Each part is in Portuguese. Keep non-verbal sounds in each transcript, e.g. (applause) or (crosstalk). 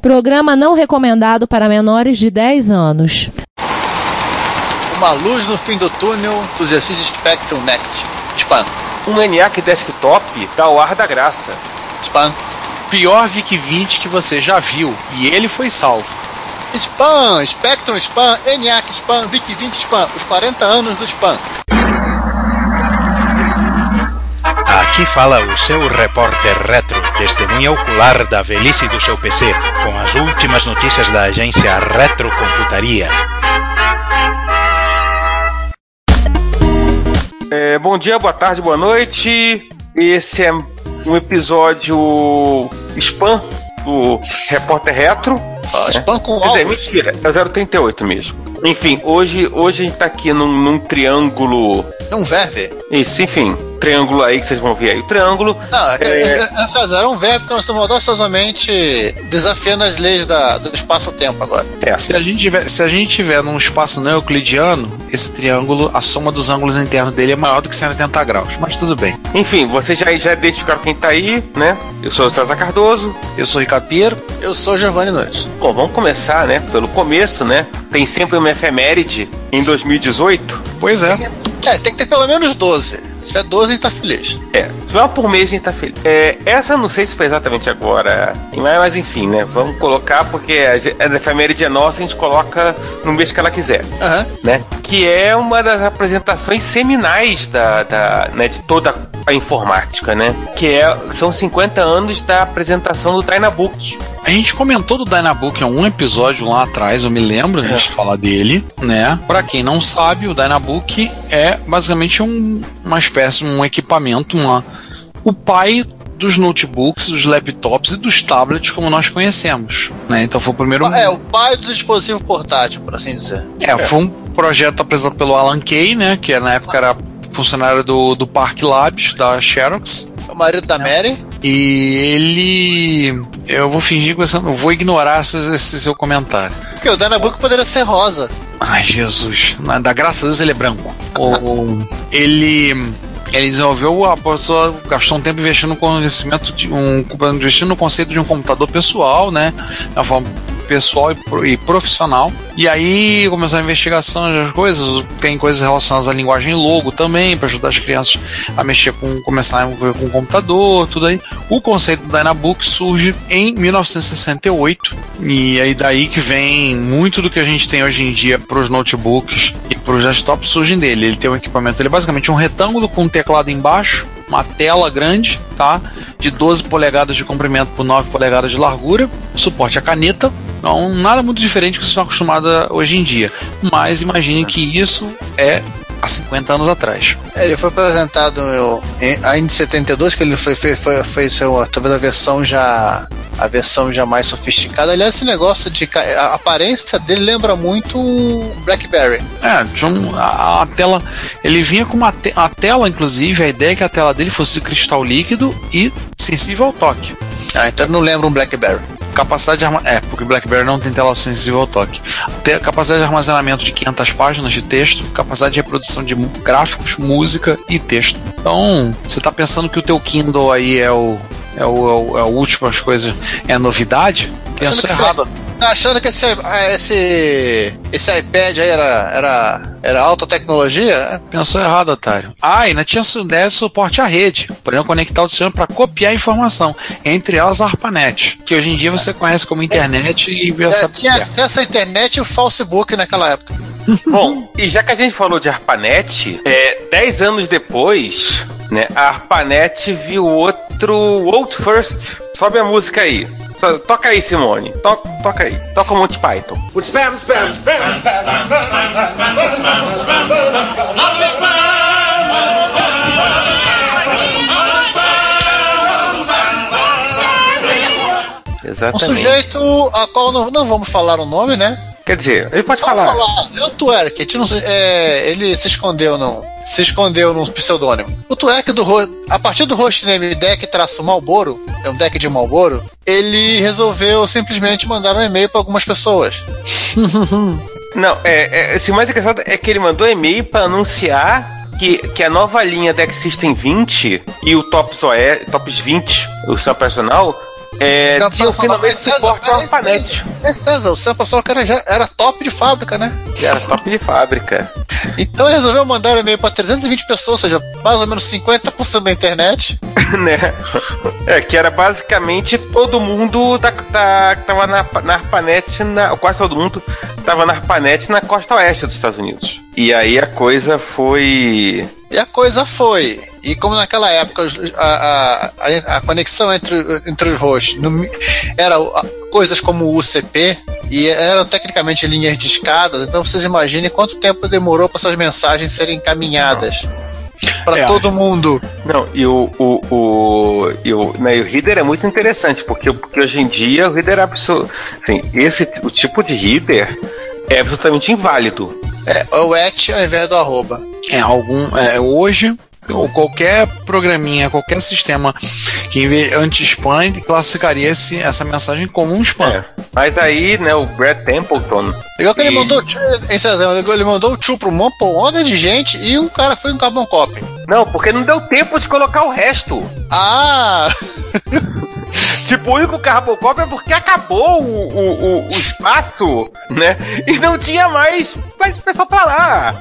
Programa não recomendado para menores de 10 anos. Uma luz no fim do túnel do exercício Spectrum Next. Spam. Um ENIAC desktop dá o ar da graça. Spam. Pior VIC-20 que você já viu, e ele foi salvo. Spam, Spectrum Spam, ENIAC Spam, VIC-20 Spam, os 40 anos do Spam. Aqui fala o seu repórter retro, testemunha ocular da velhice do seu PC, com as últimas notícias da agência Retrocomputaria. É, bom dia, boa tarde, boa noite. Esse é um episódio spam do Repórter Retro. Ah, spam com Quer dizer, alvos. mentira, é 038 mesmo. Enfim, hoje, hoje a gente tá aqui num, num triângulo. Não verve. Isso, enfim, triângulo aí que vocês vão ver aí o triângulo. Não, é, É. é, é, César, é um verbo que nós estamos audaciosamente desafiando as leis da- do espaço-tempo agora. É, Se a gente tiver, se a gente tiver num espaço não euclidiano, esse triângulo, a soma dos ângulos internos dele é maior do que 180 graus. Mas tudo bem. Enfim, vocês já, já identificaram quem tá aí, né? Eu sou o César Cardoso. Eu sou o Ricardo Pinheiro. Eu sou Giovanni Nunes. Bom, vamos começar, né? Pelo começo, né? Tem sempre uma efeméride em 2018. Pois é. É, tem que ter pelo menos 12. Se tiver 12, a gente tá feliz. É, se uma por mês a gente tá feliz. É, essa eu não sei se foi exatamente agora, em maio, mas enfim, né? Vamos colocar porque a, a efeméride é nossa, a gente coloca no mês que ela quiser, Aham. né? Que é uma das apresentações seminais da, da né, de toda a informática, né? Que é, são 50 anos da apresentação do Dynabook. A gente comentou do Dynabook em algum episódio lá atrás, eu me lembro, a gente falar dele, né? Pra quem não sabe, o Dynabook é basicamente um- uma espécie, um equipamento, uma, o pai dos notebooks, dos laptops e dos tablets como nós conhecemos, né? Então foi o primeiro... É, o pai do dispositivo portátil, por assim dizer. É, foi um projeto apresentado pelo Alan Kay, né? Que na época era funcionário do, do Park Labs, da Xerox. O marido da Mary. E ele. Eu vou fingir que você. Eu vou ignorar esse, esse seu comentário. Porque o Dynabook poderia ser rosa. Ai, Jesus. Da graça a Deus ele é branco. (laughs) O, ele. Ele desenvolveu, a pessoa gastou um tempo investindo no conhecimento de um. investindo no conceito de um computador pessoal, né? Forma pessoal e, pro- profissional. E aí começou a investigação das coisas. Tem coisas relacionadas à linguagem logo também, para ajudar as crianças a mexer com. começar a envolver com o computador, tudo aí. O conceito do Dynabook surge em 1968. E aí daí que vem muito do que a gente tem hoje em dia para os notebooks e para os desktops surgem dele. Ele tem um equipamento, ele é basicamente um retângulo com um teclado embaixo, uma tela grande, tá? De 12 polegadas de comprimento por 9 polegadas de largura, suporte a caneta. Então, nada muito diferente do que vocês estão acostumados hoje em dia. Mas imagine que isso é há 50 anos atrás. Ele foi apresentado eu, em, em 72, que ele foi, foi, foi, foi seu, talvez a versão já a versão já mais sofisticada. Aliás, esse negócio de a aparência dele lembra muito um BlackBerry. É, tinha um- a, a tela. Ele vinha com uma te- a tela, inclusive, a ideia é que a tela dele fosse de cristal líquido e sensível ao toque. Ah, então não lembra um BlackBerry. Capacidade de arma... É, porque o BlackBerry não tem tela sensível ao toque. Te- Capacidade de armazenamento de 500 páginas de texto, capacidade de reprodução de gráficos, música e texto. Então, você tá pensando que o teu Kindle aí é o é o, é o, é o último as coisas é novidade? Pensou que errado. Você, tá achando que esse, esse, esse iPad aí era, era, era alta tecnologia? Pensou errado, otário. Ah, ainda tinha de suporte à rede. Poderiam conectar o sistema para copiar a informação, entre elas a ARPANET, que hoje em dia você conhece como internet e sabe o que tinha é. acesso à internet e o Facebook naquela época. (laughs) Bom, e já que a gente falou de ARPANET, é, 10 anos depois, né, a ARPANET viu outro World First. Sobe a música aí. Toca aí, Simone. To- toca aí. Toca o Monty Python. Spam, spam, spam, Um Exatamente. sujeito a qual não, não vamos falar o nome, né? Quer dizer, ele pode Vamos falar. falar. É gente não sei- é, ele se escondeu num, se escondeu num pseudônimo. O Twerk do a partir do hostname deck traço Malboro, é um deck de Malboro, ele resolveu simplesmente mandar um e-mail para algumas pessoas. (laughs) Não, é, é, assim, o mais engraçado é que ele mandou e-mail para anunciar que, que a nova linha Deck System 20 e o Tops, OS, Tops 20, o seu personal, é, tinham falou, finalmente "Mas, César, suporte ao peraí, ARPANET. É César, o que era, já era top de fábrica, né? Era top de fábrica. Então ele resolveu mandar um e-mail pra 320 pessoas, ou seja, mais ou menos 50% da internet. (laughs) né? É, que era basicamente todo mundo da, da, que tava na, na ARPANET, na, quase todo mundo tava na ARPANET na costa oeste dos Estados Unidos. E aí a coisa foi. E a coisa foi. E como naquela época a, a, a, conexão entre, entre os hosts no- era coisas como o UCP e eram tecnicamente linhas de escadas, então vocês imaginem quanto tempo demorou para essas mensagens serem encaminhadas para É. todo mundo. Não, e o. o, o, e o, né, e o header é muito interessante, porque, porque hoje em dia o header é absoluto. Assim, esse, o tipo de header é absolutamente inválido. É, o at ao invés do arroba. É algum. É, hoje, ou qualquer programinha, qualquer sistema que vez- anti-spam ele classificaria esse, essa mensagem como um spam. É. Mas aí, né, o Brad Templeton. Igual que ele E- mandou, em Cezão, ele mandou o tio pra uma onda de gente e um cara foi um carbon copy. Não, porque não deu tempo de colocar o resto. Ah! (laughs) Tipo, o único Carbocop é porque acabou o, o, o, o espaço, né? E não tinha mais, mais pessoal pra lá.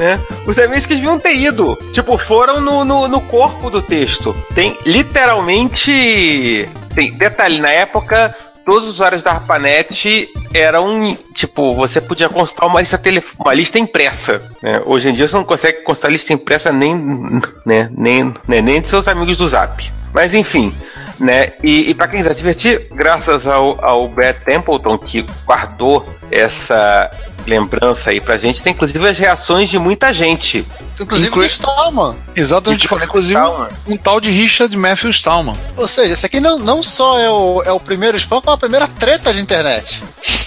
Né? Os e-mails que deviam ter ido. Tipo, foram no, no, no corpo do texto. Tem literalmente. Tem, detalhe, na época, todos os usuários da ARPANET eram. Tipo, você podia consultar uma lista, tele, uma lista impressa. né? Hoje em dia você não consegue consultar lista impressa nem, né, nem, né, nem de seus amigos do Zap. Mas enfim, né? E, e para quem quiser se divertir, graças ao, ao Brad Templeton, que guardou essa lembrança aí pra gente, tem inclusive as reações de muita gente. Inclusive Inclui- do Stallman. Exatamente, Inclu- inclusive Stallman. um tal de Richard Matthew Stallman. Ou seja, esse aqui não, não só é o, é o primeiro spam, como a primeira treta de internet.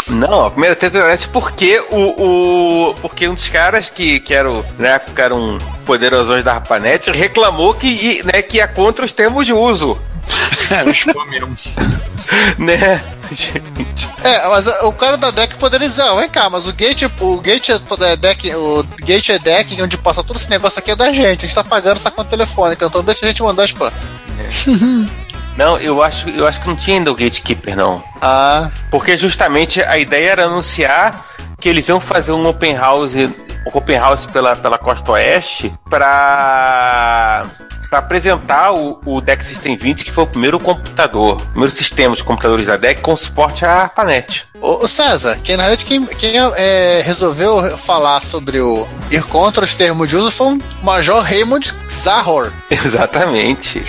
Não, a primeira tese é porque o, o. Porque um dos caras que, que era o, na época era um poderosões da Rapanet reclamou que, né, que é contra os termos de uso. (laughs) Era spam mesmo. (laughs) Né? Gente. É, mas o cara da deck poderia dizer, ah, vem cá, mas o gate, o gate é deck, o gate é deck onde passa todo esse negócio aqui é da gente, a gente tá pagando essa conta telefônica, então deixa a gente mandar spam. (laughs) Não, eu acho, eu acho que não tinha ainda o Gatekeeper, não. Ah, Porque justamente a ideia era anunciar que eles iam fazer um open house, um open house pela, pela costa oeste para para apresentar o, o DEC System 20, que foi o primeiro computador, o primeiro sistema de computadores da DEC com suporte à ARPANET. ô, ô César, quem na verdade quem, quem é, resolveu falar sobre o ir contra os termos de uso foi um Major Raymond Zahor, (laughs) Exatamente.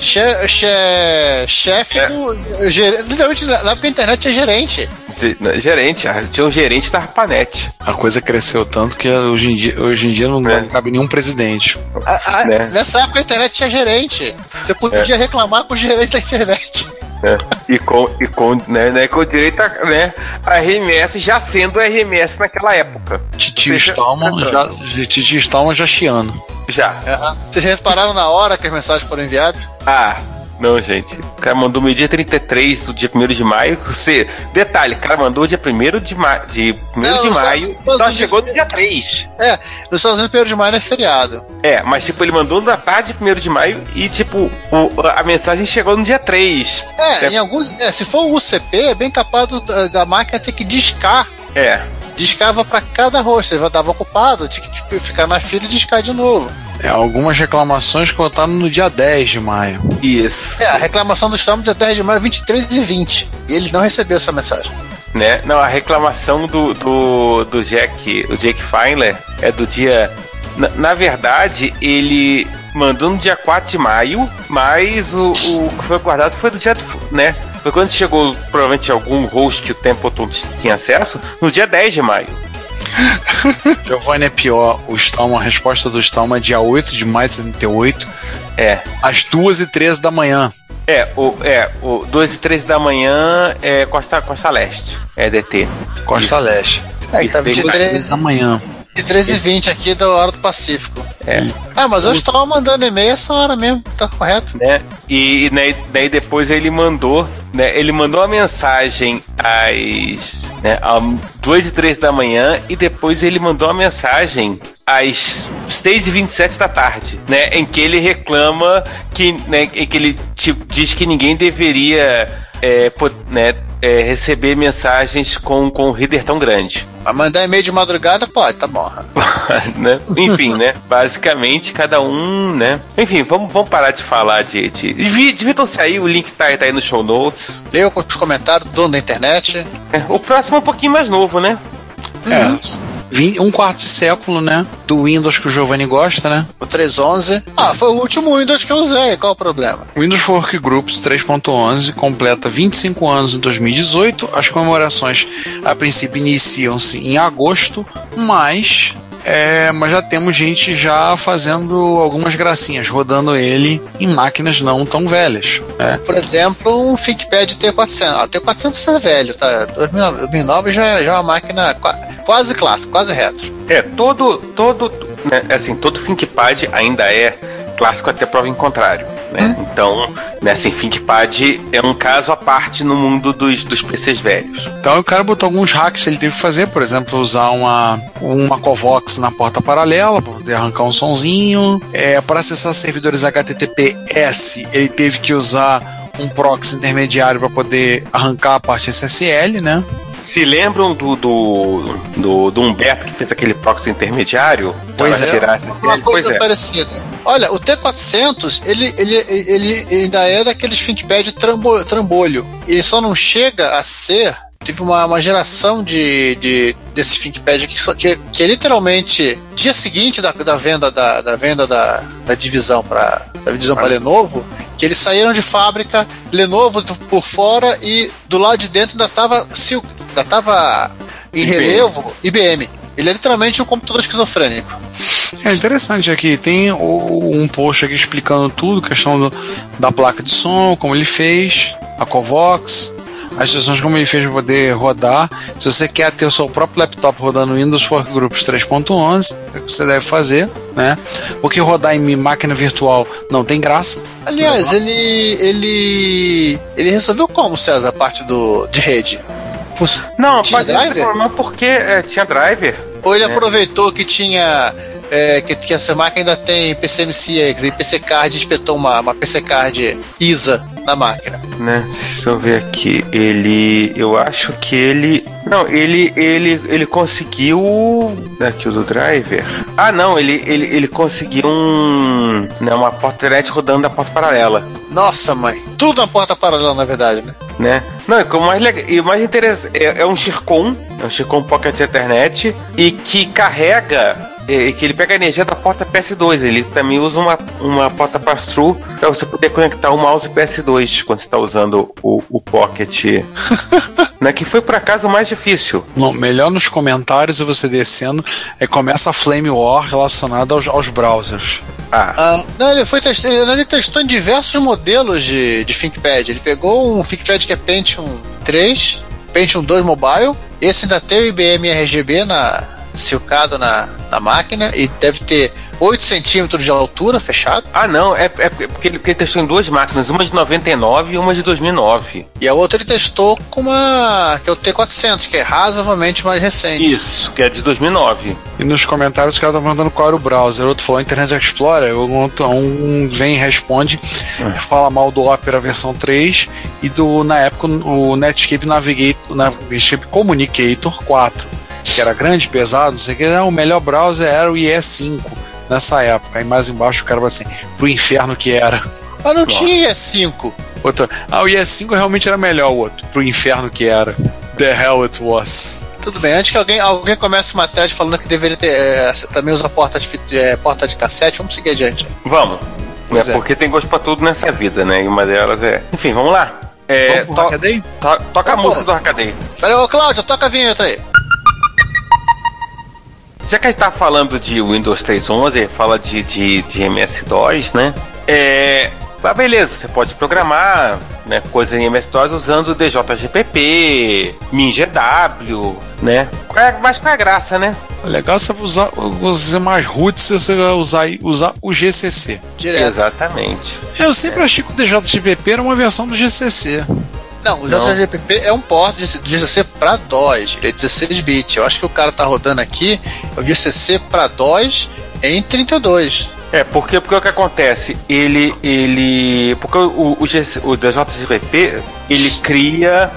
Che, che, chefe É. do. ger- literalmente, na época a internet é gerente. Ge- Gerente, ah, tinha um gerente da ARPANET. A coisa cresceu tanto que hoje em dia, hoje em dia não, É. cabe nenhum presidente. A- a- Né? Nessa época a internet tinha gerente. Você podia reclamar com o gerente da internet. né? E com, e com, né, né, com direito a, né, a RMS já sendo RMS naquela época. Titio seja, Stallman já, Titio Stallman já chiando. Já. Vocês repararam na hora que as mensagens foram enviadas? Ah, não, gente. O cara mandou no dia 33 do dia 1 de maio. Você, detalhe, o cara mandou dia 1 de, ma de, 1 Não, de nos maio, só Unidos- chegou no dia 3. É, nos Estados Unidos, 1 de maio não é feriado. É, mas tipo, ele mandou na tarde de 1 de maio e tipo, o- a mensagem chegou no dia 3. É, É. em alguns. é, se for o UCP, é bem capaz do- da, da máquina ter que discar. É. Discava pra cada rosto. Você estava ocupado, tinha que tipo, ficar na fila e discar de novo. É, algumas reclamações que votaram no dia 10 de maio. Isso. É, a reclamação do Storm dia 10 de maio, 23 e 20. E ele não recebeu essa mensagem. Né? Não, a reclamação do, do, do Jack, o Jake Feinler, é do dia. Na, na verdade, ele mandou no dia 4 de maio, mas o, o que foi guardado foi do dia. né? Foi quando chegou, provavelmente, algum host que o Templeton tinha acesso, no dia 10 de maio. (laughs) Giovanni é pior. O Stallman, a resposta do Stallman é dia 8 de maio de 78, É. às 2 e 13 da manhã. É, o, é, o 2 e 13 da manhã é Costa, Costa Leste. É DT. Costa Leste. É, tá 2 e 23, 13 da manhã. 23 e 20 aqui da hora do Pacífico. É. Ah, mas eu estava mandando e-mail essa hora mesmo, tá correto. né? E, né, daí depois ele mandou, né? Ele mandou a mensagem às né, às 2 e 3 da manhã e depois ele mandou a mensagem às 6h27 da tarde, né? Em que ele reclama que, né, em que ele tipo, diz que ninguém deveria é, né, é, receber mensagens com, com um reader tão grande. Mas mandar e-mail de madrugada, pode, tá bom. (laughs) né? Enfim, né? Basicamente, cada um, né? Enfim, vamos, vamos parar de falar de. de... Divi- Divirtam-se aí, o link tá, tá aí no show notes. Leu os comentários, dono da internet. É, O próximo é um pouquinho mais novo, né? É. Vim- Um quarto de século, né? Do Windows que o Giovanni gosta, né? O 311. Ah, foi o último Windows que eu usei. Qual o problema? Windows for Workgroups 3.11 completa 25 anos em 2018. As comemorações, a princípio, iniciam-se em agosto, mas, é, mas já temos gente já fazendo algumas gracinhas, rodando ele em máquinas não tão velhas. né? Por exemplo, um ThinkPad T400. Ah, o T400 é velho, tá? 2009, 2009 já, já é uma máquina qua- quase clássica, quase retro. É, todo. todo né, assim, todo ThinkPad ainda é clássico até prova em contrário. Né? Então, né, assim, ThinkPad é um caso à parte no mundo dos, dos PCs velhos. Então o cara botou alguns hacks que ele teve que fazer, por exemplo, usar uma, uma Covox na porta paralela para poder arrancar um sonzinho. É, para acessar servidores HTTPS, ele teve que usar um proxy intermediário para poder arrancar a parte SSL, né? Se lembram do, do, do, do Humberto que fez aquele proxy intermediário? Pois é, tirar uma coisa Pois é. parecida. Olha, o T400, ele, ele, ele ainda é daqueles ThinkPad trambo, trambolho. Ele só não chega a ser. Teve uma, uma geração de, de desse ThinkPad que, que, que é literalmente dia seguinte da, da venda da, da venda da, da divisão para da divisão para Lenovo, que eles saíram de fábrica, Lenovo por fora e do lado de dentro ainda estava ainda tava em IBM. relevo IBM. Ele é literalmente um computador esquizofrênico. É interessante aqui, tem um post aqui explicando tudo, questão do- da placa de som, como ele fez, a Covox, as instruções como ele fez para poder rodar. Se você quer ter o seu próprio laptop rodando Windows Workgroups 3.11, é o que você deve fazer, né? Porque rodar em máquina virtual não tem graça. Aliás, ele ele ele resolveu como César a parte do de rede? Não, Tinha mas driver? problema porque é, tinha driver. Ou ele É. aproveitou que tinha é, que, que essa máquina ainda tem PCMC, quer dizer, PC Card e espetou uma, uma PC Card ISA na máquina. né? Deixa eu ver aqui. Ele. Eu acho que ele. Não, ele. Ele, ele conseguiu. Aqui o do driver. Ah, não, ele, ele, ele conseguiu um. Né, uma porta internet rodando da porta paralela. Nossa, mãe. Tudo na porta paralela, na verdade, né? Né? Não, e o mais legal, e o mais interessante é, é um Chircon, é um Chircon Pocket Ethernet e que carrega é, que ele pega a energia da porta PS2. Ele também usa uma, uma porta pass-through para você poder conectar o mouse PS2 quando você está usando o, o Pocket. (laughs) né, que foi por acaso o mais difícil. Não, melhor nos comentários e você descendo, é começa a Flame War relacionada aos, aos browsers. Ah, Ah, não, ele foi testando, ele testou em diversos modelos de, de ThinkPad. Ele pegou um ThinkPad que é Pentium 3, Pentium 2 Mobile. Esse ainda tem o IBM RGB na, silcado na, na máquina e deve ter 8 centímetros de altura fechado. ah não, é, é porque, ele, porque ele testou em duas máquinas, uma de 99 e uma de 2009. E a outra ele testou com uma. que é o T400, que é razoavelmente mais recente. Isso, que é de 2009. E nos comentários os caras estão perguntando qual era o browser. Outro falou Internet Explorer, um, outro- um vem e responde, fala mal do Opera versão 3 e do, na época, o Netscape Navigator, Netscape Communicator 4, que era grande, pesado, não sei o que, não, o melhor browser era o IE5 nessa época. Aí mais embaixo o cara vai assim, pro inferno que era. Mas não tinha E5. Outro, ah, o IE5 realmente era melhor, o outro, pro inferno que era. The hell it was. Tudo bem, antes que alguém, alguém comece uma thread falando que deveria ter. é, também usa porta de, é, porta de cassete, vamos seguir adiante. Vamos. Né, Pois é. Porque tem gosto pra tudo nessa vida, né? E uma delas é. Enfim, vamos lá. É, Vamos pro to- Hackaday? to- toca a música do Arcadei. Peraí, ô Cláudio, toca a vinheta aí. Já que a gente tá falando de Windows 3.11, fala de, de, de MS-DOS, né? É. Ah, beleza, você pode programar né, coisa em MS-DOS usando DJGPP, MinGW, né? É- Mas qual é a graça, né? O legal é você usar, você mais root se você vai usar, usar o GCC. Direto. Exatamente. Eu sempre achei que o DJGPP era uma versão do GCC. Não, o. JGPP é um port de GCC pra DOS, ele é 16 bits. Eu acho que o cara tá rodando aqui é o GCC pra DOS em 32. É, porque, porque o que acontece? Ele. ele porque o, o, GC o DJGPP ele cria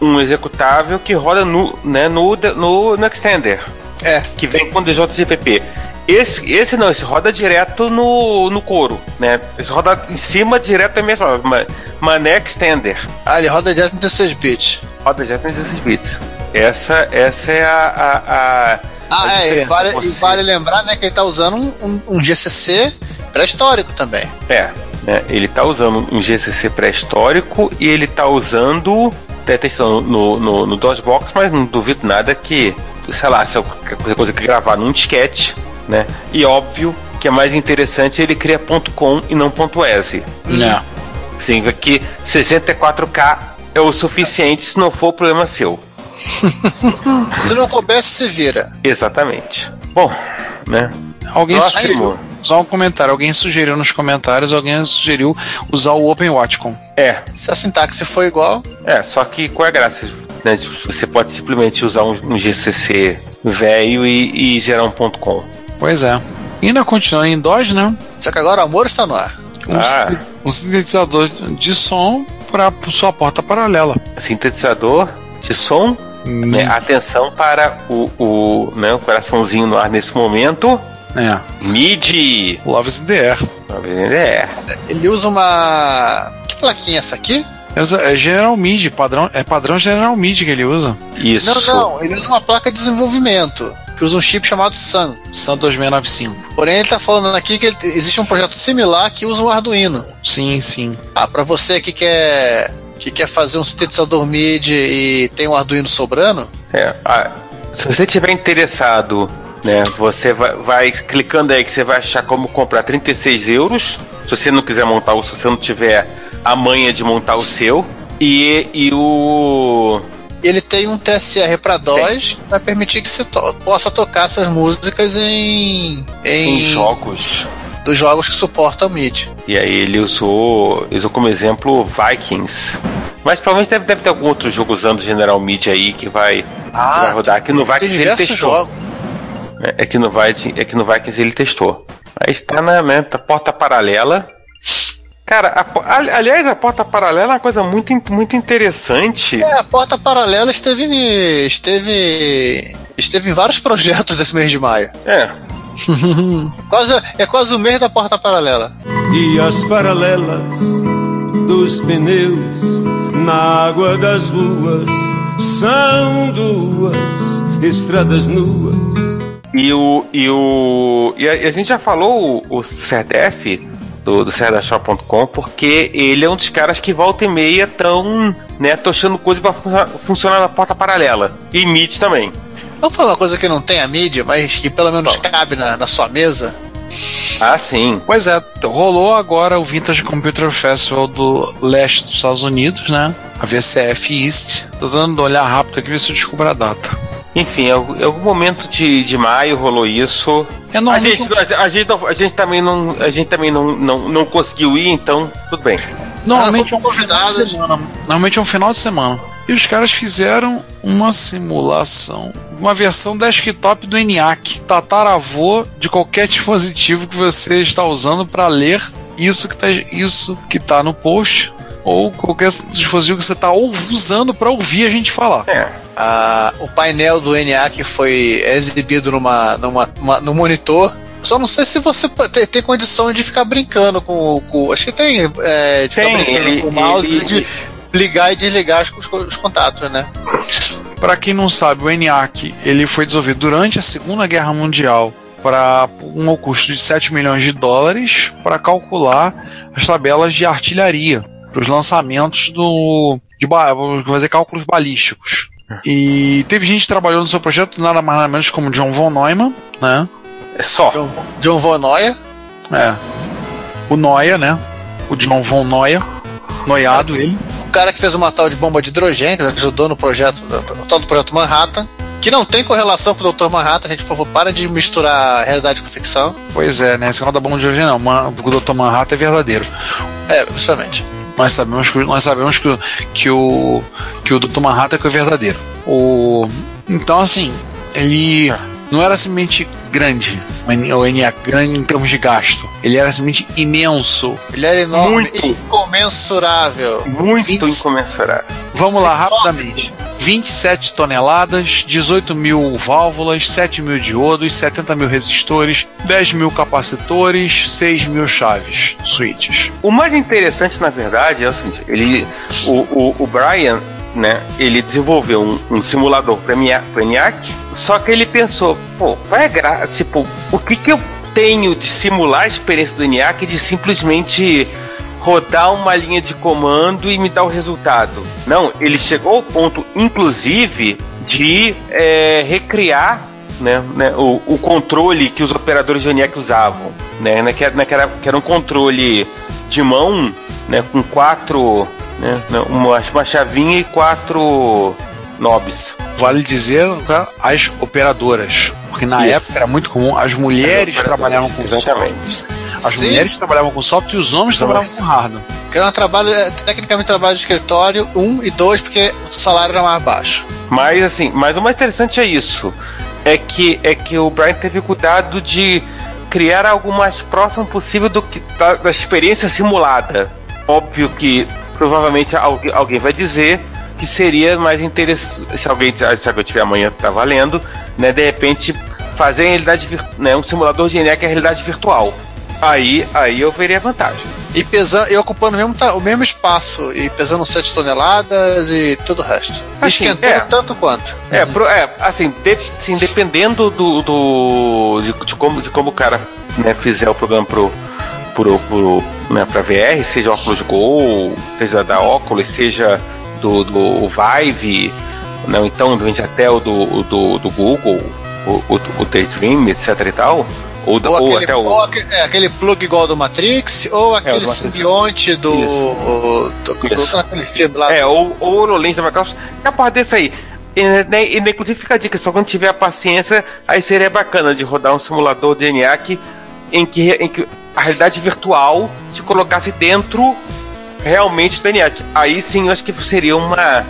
um executável que roda no, né, no, no, no Extender, É, que vem com o DJGPP. Esse, esse não, esse roda direto no, no couro, né? Esse roda em cima direto mesmo, ma- Mané Extender. ah, ele roda direto em 16 bits. Roda direto em 16 bits. Essa, essa é a. a, a Ah, a é, e vale, e vale lembrar né, que ele tá usando um, um- um GCC pré-histórico também. É, né, ele tá usando um GCC pré-histórico e ele tá usando até testando no, no, no DOSBox, mas não duvido nada que, sei lá, se eu que gravar num disquete, né? E óbvio que é mais interessante ele cria .com e não .exe. É. Sim, que 64K é o suficiente, se não for problema seu. (laughs) Se não coubesse, se vira. Exatamente. Bom, né? Alguém Próximo. sugeriu. Só um comentário. Alguém sugeriu nos comentários, alguém sugeriu usar o Open Watcom. É, Se a sintaxe for igual, É, só que qual é a graça? Né? Você pode simplesmente usar um, um GCC velho e, e gerar um ponto .com. Pois é. E ainda continuando em DOS, né? só que agora o amor está no ar. Um, Ah. um sintetizador de som para sua porta paralela. Sintetizador de som. né? Atenção para o, o, né, o coraçãozinho no ar nesse momento. É. MIDI. Loves in the Air. É, Ele usa uma. Que plaquinha é essa aqui? É General MIDI, padrão, é padrão General MIDI que ele usa. isso. Não, não, ele usa uma placa de desenvolvimento, que usa um chip chamado Sun. Sun 2695. Porém, ele tá falando aqui que ele- existe um projeto similar que usa um Arduino. Sim, sim. Ah, pra você que quer, que quer fazer um sintetizador MIDI e tem um Arduino sobrando, É, ah, se você tiver interessado, né, você vai, vai clicando aí que você vai achar como comprar 36 euros. Se você não quiser montar o, se você não tiver a manha de montar o seu. E, e o. ele tem um TSR para DOS que vai permitir que você to- possa tocar essas músicas em, em, Em jogos. dos jogos que suportam MIDI. E aí ele usou, usou como exemplo Vikings. Mas provavelmente deve, deve ter algum outro jogo usando General Media aí que vai, que vai Ah, rodar. Aqui no tem Vikings ele testou. jogos. É, é que no Vikings, é que no Vikings ele testou. Aí está na né, tá porta paralela. Cara, a aliás, a porta paralela é uma coisa muito, muito interessante. É, a porta paralela esteve, em- esteve, esteve em vários projetos desse mês de maio. É. (laughs) Quase, é quase o mês da porta paralela. E as paralelas dos pneus na água das ruas são duas estradas nuas. E o. E, o, e a, a gente já falou o, o Cerdef do, do porque ele é um dos caras que volta e meia tão né, tochando coisa pra funcionar, funcionar na porta paralela. E MIDI também. Vamos falar uma coisa que não tem a mídia, mas que pelo menos cabe na, na sua mesa. Ah, sim. Pois é, rolou agora o Vintage Computer Festival do leste dos Estados Unidos, né? A VCF East. Tô dando uma olhar rápido aqui ver se eu descubro a data. Enfim, em algum, momento de, de maio rolou isso. É A normalmente, gente, a, a gente, não- a gente também, não, a gente também não, não, não conseguiu ir, então tudo bem. normalmente é Ah, um fomos final de semana. Normalmente é um final de semana. E os caras fizeram uma simulação, uma versão desktop do ENIAC, tataravô de qualquer dispositivo que você está usando para ler isso que está isso que tá no post ou qualquer dispositivo que você está usando para ouvir a gente falar. É. Ah, o painel do NA que foi exibido numa, numa, uma- no monitor. Só não sei se você pode- tem, tem condição de ficar brincando com o. acho que tem. É, de ficar Tem, brincando ele- com o mouse ele- de ligar e desligar os, os contatos, né? Para quem não sabe, o ENIAC ele foi desenvolvido durante a Segunda Guerra Mundial para um custo de 7 milhões de dólares para calcular as tabelas de artilharia para os lançamentos do de fazer cálculos balísticos. E teve gente que trabalhou no seu projeto nada mais nada menos como John von Neumann, né? É só. John, John Von Neuer. É. O Noia, né? O John von Neuer, noiado ele. O cara que fez uma tal de bomba de hidrogênio, que ajudou no projeto, o tal do projeto Manhattan. Que não tem correlação com o Dr. Manhattan, gente, por favor, para de misturar realidade com ficção. Pois é, né? Esse canal da bomba de hoje não, o Dr. Manhattan é verdadeiro. É, justamente. Nós sabemos que, nós sabemos que, o- que o que o Dr. Manhattan é o verdadeiro. O, então, assim, ele não era simplesmente grande, o Eni- o ENIAC, grande em termos de gasto. Ele era simplesmente imenso. Ele era enorme Muito. incomensurável. Muito Vinte- incomensurável. Vamos lá, rapidamente. 27 toneladas, 18 mil válvulas, 7 mil diodos, 70 mil resistores, 10 mil capacitores, 6 mil chaves, switches. O mais interessante, na verdade, é o seguinte: ele, o, o, o Brian, né, ele desenvolveu um, um simulador para ENIAC, só que ele pensou, pô, qual é graça? Tipo, o que, que eu tenho de simular a experiência do ENIAC de simplesmente rodar uma linha de comando e me dar o resultado? Não, ele chegou ao ponto, inclusive, de é, recriar né, né, o, o controle que os operadores de ENIAC usavam, né, né, né, que, era, que era um controle de mão, né, com quatro, né, né, uma, uma chavinha e quatro knobs. Vale dizer tá, as operadoras, porque na Isso. época era muito comum, as mulheres trabalhavam com software. Exatamente. As Sim. mulheres trabalhavam com software e os homens trabalhavam com hardware. Que era um trabalho, é, tecnicamente trabalho de escritório, um e dois, porque o salário era mais baixo. Mas assim, mas o mais interessante é isso, é que é que o Brian teve cuidado de criar algo mais próximo possível do que da, da experiência simulada. Óbvio que provavelmente alguém, alguém vai dizer que seria mais interessante se alguém se alguém tiver amanhã tá valendo, né? De repente fazer em realidade né, um simulador de ENIAC em realidade virtual. Aí aí eu veria vantagem. E pesando, e ocupando o mesmo, o mesmo espaço, e pesando 7 toneladas e todo o resto. Assim, esquentando é. tanto quanto. É, pro- é, assim, de- assim, dependendo do, do de, de como, de como o cara né, fizer o programa pro, pro, pro, né, pra VR, seja o Oculus Go, seja da Oculus, seja do, do Vive, não, então, até o do, do, do Google, o, o, o Daydream, etc e tal, ou, Ou, ou aquele, o... aque- é, aquele plug igual do Matrix, ou aquele Matrix. simbionte do, do, do, Isso. aquele filme lá. É, ou, ou o HoloLens da Microsoft, capaz desse aí. E, né, e, inclusive fica a dica, só quando tiver a paciência, aí seria bacana de rodar um simulador de ENIAC em que, em que a realidade virtual te colocasse dentro realmente do ENIAC. Aí sim eu acho que seria uma.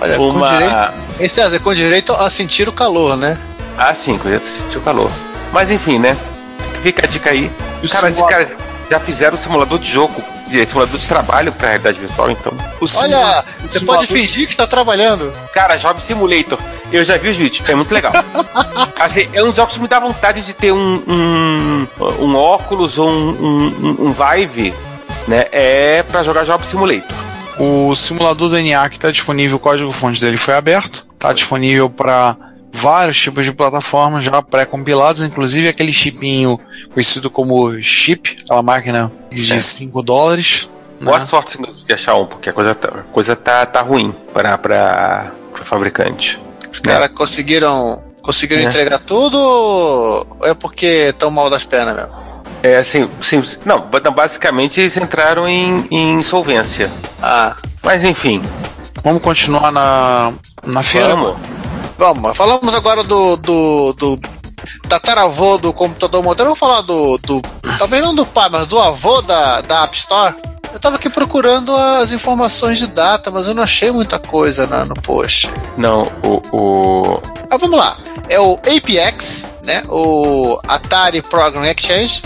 Olha, com uma... direito. Hein, César, com direito a sentir o calor, né? Ah, sim, que eu já senti o calor. Mas enfim, né? Fica a dica aí. E o Cara, caras já fizeram o simulador de jogo, de, simulador de trabalho pra realidade virtual, então. O Olha, o você simulador- pode fingir que está trabalhando. Cara, Job Simulator. Eu já vi os vídeos, é muito legal. (laughs) assim, é um jogo que me dá vontade de ter um, um, um óculos ou um, um, um Vive, né? É pra jogar Job Simulator. O simulador do ENIAC está disponível, o código-fonte dele foi aberto, está disponível para vários tipos de plataformas já pré-compilados, inclusive aquele chipinho conhecido como chip, aquela máquina de É. 5 dólares. Boa né? sorte de achar um, porque a coisa tá, a coisa tá, tá ruim para pra, pro fabricante. Os caras conseguiram, conseguiram É. entregar tudo ou é porque estão mal das pernas mesmo? É assim, sim, não, basicamente eles entraram em, em insolvência. Ah, Mas enfim, Vamos continuar na, na feira. vamos. Vamos, falamos agora do, do, do tataravô do computador moderno. Vamos falar do, do. Talvez não do pai, mas do avô da, da App Store. Eu tava aqui procurando as informações de data, mas eu não achei muita coisa na- no post. Não, o, o Ah, vamos lá. É o APX, né? O Atari Program Exchange,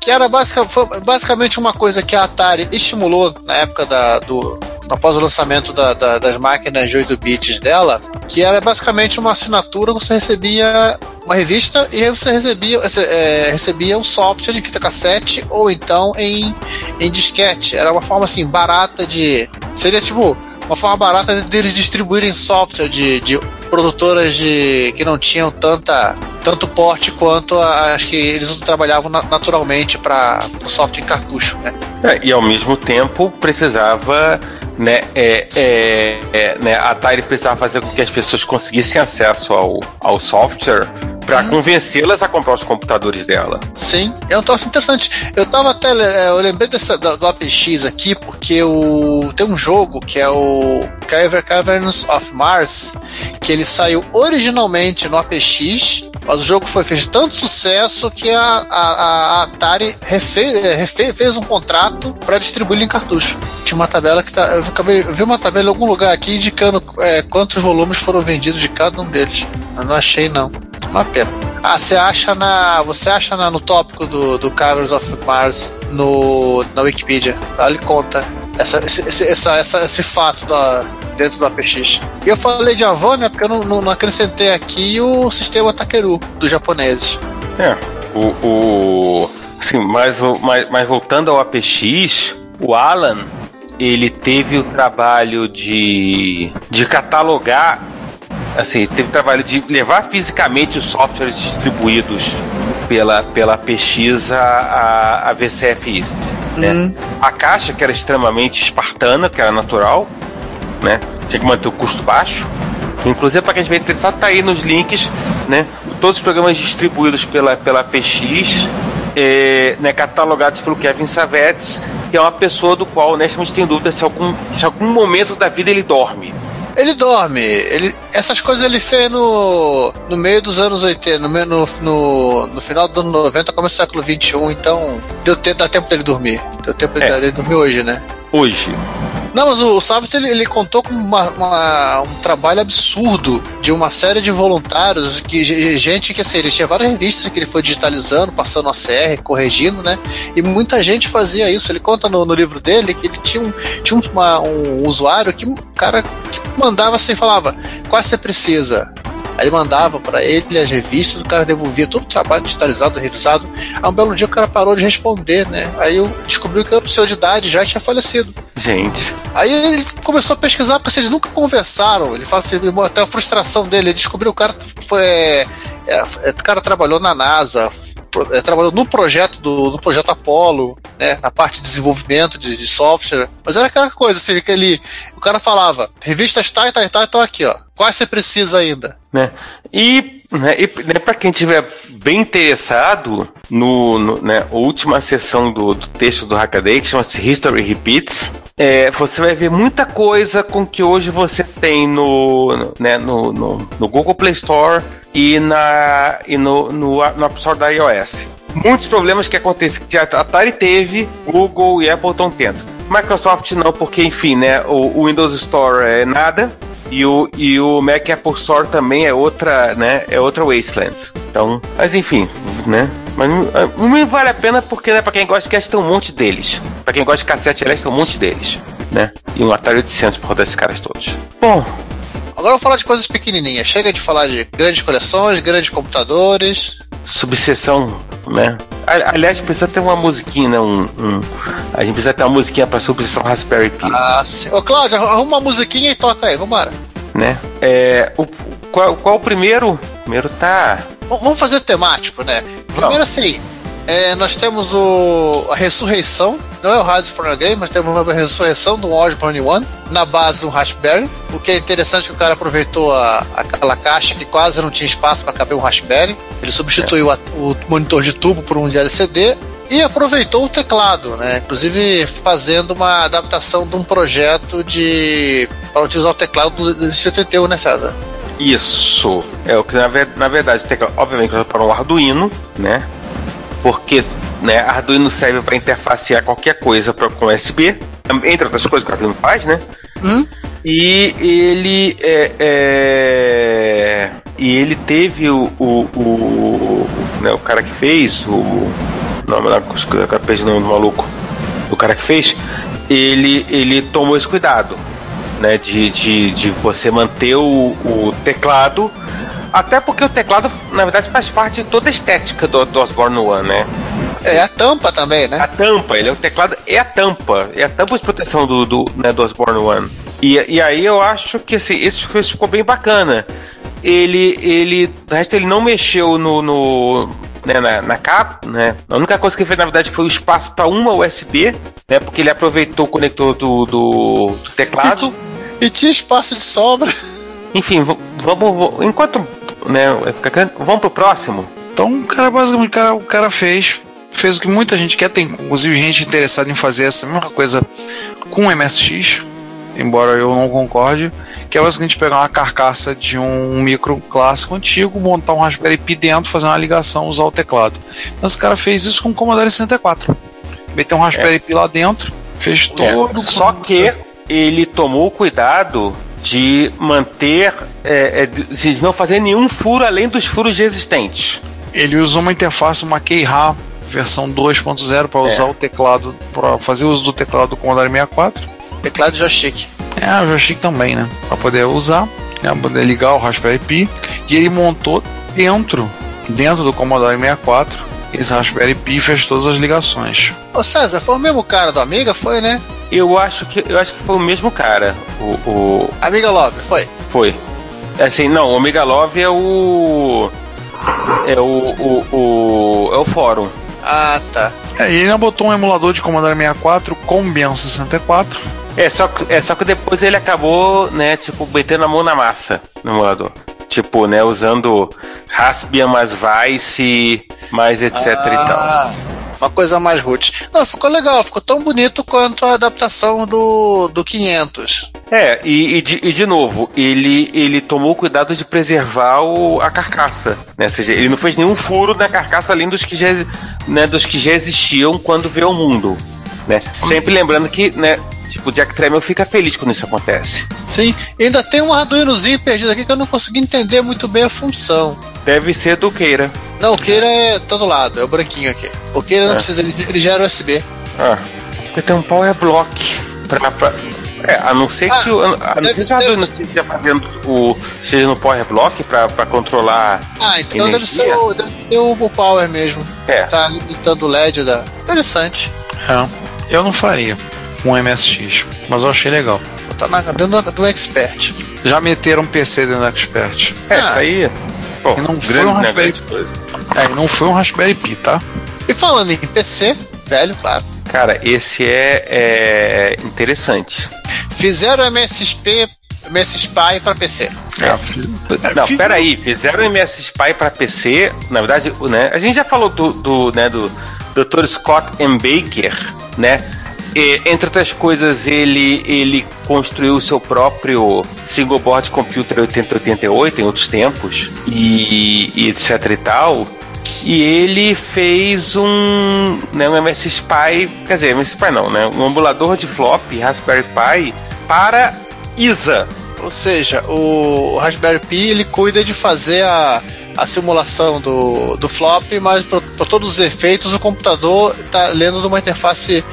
que era foi basicamente uma coisa que a Atari estimulou na época da, do após o lançamento da- da- das máquinas de 8 bits dela, que era basicamente uma assinatura, você recebia uma revista e aí você recebia, é, recebia um software em fita cassete ou então em, em disquete. Era uma forma assim barata de. Seria tipo uma forma barata deles distribuírem software de, de produtoras de que não tinham tanta tanto porte quanto a- as que eles trabalhavam na- naturalmente para o software em cartucho, né? É, e ao mesmo tempo precisava, né, é, é, é, né, a Atari precisava fazer com que as pessoas conseguissem acesso ao, ao software, Pra convencê-las a comprar os computadores dela. Sim, é um troço interessante. Eu tava até. é, Eu lembrei dessa, do, APX aqui, porque o, tem um jogo que é o Caver Caverns of Mars, que ele saiu originalmente no APX, mas o jogo foi fez tanto sucesso que a, a, a Atari é, fez um contrato para distribuir em cartucho. Tinha uma tabela que tá. Eu acabei eu vi uma tabela em algum lugar aqui indicando é, quantos volumes foram vendidos de cada um deles. Eu não achei não. Uma pena. Ah, você acha na. Você acha na- no tópico do, do Caverns of Mars no, na Wikipedia. Ele conta essa, esse, essa, essa- esse fato da, dentro do APX. E eu falei de Avon, né? Porque eu não, não- acrescentei aqui o sistema Takeru dos japoneses. É. O. o assim, mas, mas, mas voltando ao APX, o Alan ele teve o trabalho de, de catalogar. Assim, teve trabalho de levar fisicamente os softwares distribuídos pela, pela APX a, a, VCFI. Né? A caixa, que era extremamente espartana, que era natural, né? Tinha que manter o custo baixo. Inclusive, para quem estiver interessado, tá aí nos links, né? Todos os programas distribuídos pela, pela PX, é, né, catalogados pelo Kevin Savetes, que é uma pessoa do qual, honestamente, tenho dúvida se algum, se algum momento da vida ele dorme. Ele dorme. Ele, essas coisas ele fez no, no meio dos anos 80, no, no, no final dos anos 90, começo do século 21, então deu tempo, dá tempo dele dormir. Deu tempo É. dele dormir hoje, né? Hoje. Não, mas o Salves ele, ele contou com uma- uma- um trabalho absurdo de uma série de voluntários, que ge- gente que assim, ele tinha várias revistas que ele foi digitalizando, passando a CR, corrigindo, né? E muita gente fazia isso. Ele conta no, no livro dele que ele tinha um, tinha um, uma- um usuário que um cara que mandava assim, falava, qual você precisa? Aí ele mandava pra ele as revistas, o cara devolvia todo o trabalho digitalizado, revisado. Aí um belo dia o cara parou de responder, né? Aí eu descobriu que era o senhor de idade já tinha falecido. Gente. Aí ele começou a pesquisar, porque vocês nunca conversaram. Ele fala assim, até a frustração dele. Ele descobriu que o cara foi. é, é, o cara trabalhou na NASA, é, trabalhou no projeto do no projeto Apollo, né? Na parte de desenvolvimento de, de software. Mas era aquela coisa, assim, que ele. O cara falava, revistas tá e tá e tá, estão aqui, ó. Quais você precisa ainda? né? E, né, e né, para quem tiver bem interessado no, no, né, última sessão do, do texto do Hackaday, que chama-se History Repeats, é, você vai ver muita coisa com que hoje você tem no, né, no, no, no Google Play Store e, na, e no, no, no App Store da iOS. Muitos problemas que acontecem que a Atari teve, Google e Apple estão tendo. Microsoft não, porque enfim, né, o, o Windows Store é nada, e o, e o Mac Apple Store também é outra, né? É outra Wasteland. Então, mas enfim, né? Mas não, me vale a pena porque, né, pra quem gosta de cast tem um monte deles. Pra quem gosta de cassete elétrico tem um monte deles, né? E um Atari 800 por rodar esses caras todos. Bom, Agora eu vou falar de coisas pequenininhas. Chega de falar de grandes coleções, grandes computadores. subseção, né? Aliás, precisa ter uma musiquinha, né? Um, um- a gente precisa ter uma musiquinha pra subseção Raspberry Pi, Ah, sim. Ô, Cláudio, arruma uma musiquinha e toca aí, vambora. né? É, o, qual, qual o primeiro? Primeiro tá... Vamos fazer temático, né? Primeiro assim, é, nós temos o, a ressurreição, não é o Rise from a Game, mas temos uma ressurreição do Osborne One na base do Raspberry. O que é interessante é que o cara aproveitou a, aquela caixa que quase não tinha espaço para caber um Raspberry. Ele substituiu a- o monitor de tubo por um de LCD e aproveitou o teclado, né? Inclusive fazendo uma adaptação de um projeto de para utilizar o teclado do, do 71, né, César? Isso. É o que na, na verdade tem que, obviamente para um Arduino, né? Porque né, Arduino serve para interfacear qualquer coisa pra, com USB, entre outras coisas que o Arduino faz, né? Hum? E ele é, é, e ele teve o o, o, né, o cara que fez o não, não, eu perdi o nome do maluco. O cara que fez, ele ele tomou esse cuidado, né, de, de, de você manter o, o teclado, até porque o teclado na verdade faz parte de toda a estética do, do Osborne One, né? É a tampa também, né? A tampa, ele é o teclado, é a tampa, é a tampa de proteção do, do, né, do Osborne One. E, e aí eu acho que assim, esse isso ficou bem bacana. Ele, ele, o resto ele não mexeu no, no né, na, na capa, né? A única coisa que ele fez na verdade foi o espaço para uma USB, né? Porque ele aproveitou o conector do, do, do teclado. (laughs) E tinha espaço de sobra. Enfim, vamos, enquanto né, vamos pro próximo. Então, o cara basicamente o cara, o cara fez fez o que muita gente quer, tem inclusive gente interessada em fazer essa mesma coisa com o MSX, embora eu não concorde, que é basicamente pegar uma carcaça de um micro clássico antigo, montar um Raspberry Pi dentro, fazer uma ligação, usar o teclado. Então esse cara fez isso com o Commodore 64. Meteu um Raspberry é. Pi lá dentro, fez é. todo. É. Só que ele tomou cuidado de manter, é, é de não fazer nenhum furo além dos furos existentes. Ele usou uma interface, uma Keyra versão 2.0 para usar é. o teclado, para fazer uso do teclado do Commodore 64. Teclado joystick. É, o joystick também, né? Para poder usar, né? poder ligar o Raspberry Pi. E ele montou dentro, dentro do Commodore 64, esse Raspberry Pi fez todas as ligações. Ô César, foi o mesmo cara do Amiga, foi, né? Eu acho que eu acho que foi o mesmo cara. O, o... Amiga Love, foi? Foi. Assim, não, o Amiga Love é o. É o, o, o. É o fórum. Ah, tá. É, e ele botou um emulador de Commodore 64 com BEM 64. É só, é, só que depois ele acabou, né, tipo, metendo a mão na massa no emulador. Tipo, né, usando Raspbian mais Vice, mais etc ah, e tal. Uma coisa mais root. Não, ficou legal, ficou tão bonito quanto a adaptação do, do 500. É, e, e, de, e de novo, ele, ele tomou cuidado de preservar o, a carcaça. Né? Ou seja, ele não fez nenhum furo na carcaça além dos que já, né, dos que já existiam quando veio ao mundo. Né? Sempre lembrando que né, o Jack Tramiel fica feliz quando isso acontece. Sim, ainda tem um Arduinozinho perdido aqui que eu não consegui entender muito bem a função. Deve ser do Queira. Não, o Queira é todo lado, é o branquinho aqui. O Queira é. não precisa, ele, ele gera USB. Ah, porque tem um Power Block pra, pra é, a não ser ah, que o, a não ser que o Arduino esteja fazendo o. seja no Power Block pra, pra controlar. Ah, então deve ser, o, deve ser o Power mesmo. É. Tá limitando o LED da. Interessante. É, eu não faria com MSX, mas eu achei legal. Tá na, dentro do, do Expert. Já meteram um PC dentro do Expert. É, ah. isso aí. Pô, e não foi um Raspberry É, não foi um Raspberry Pi, tá? E falando em PC, velho, claro. Cara, esse é, é interessante. Fizeram MSP, MS Spy para PC. É, fiz... Não, fiz... peraí, fizeram MS Spy para PC. Na verdade, né, a gente já falou do, do, né, do Dr. Scott M. Baker, né? E, entre outras coisas, ele, ele construiu o seu próprio single board computer 8088 em outros tempos e, e etc e tal. E ele fez um, né, um MS Spy, quer dizer, MS Spy não, né, um emulador de flop Raspberry Pi para ISA. Ou seja, o Raspberry Pi ele cuida de fazer a, a simulação do, do flop, mas para todos os efeitos o computador está lendo de uma interface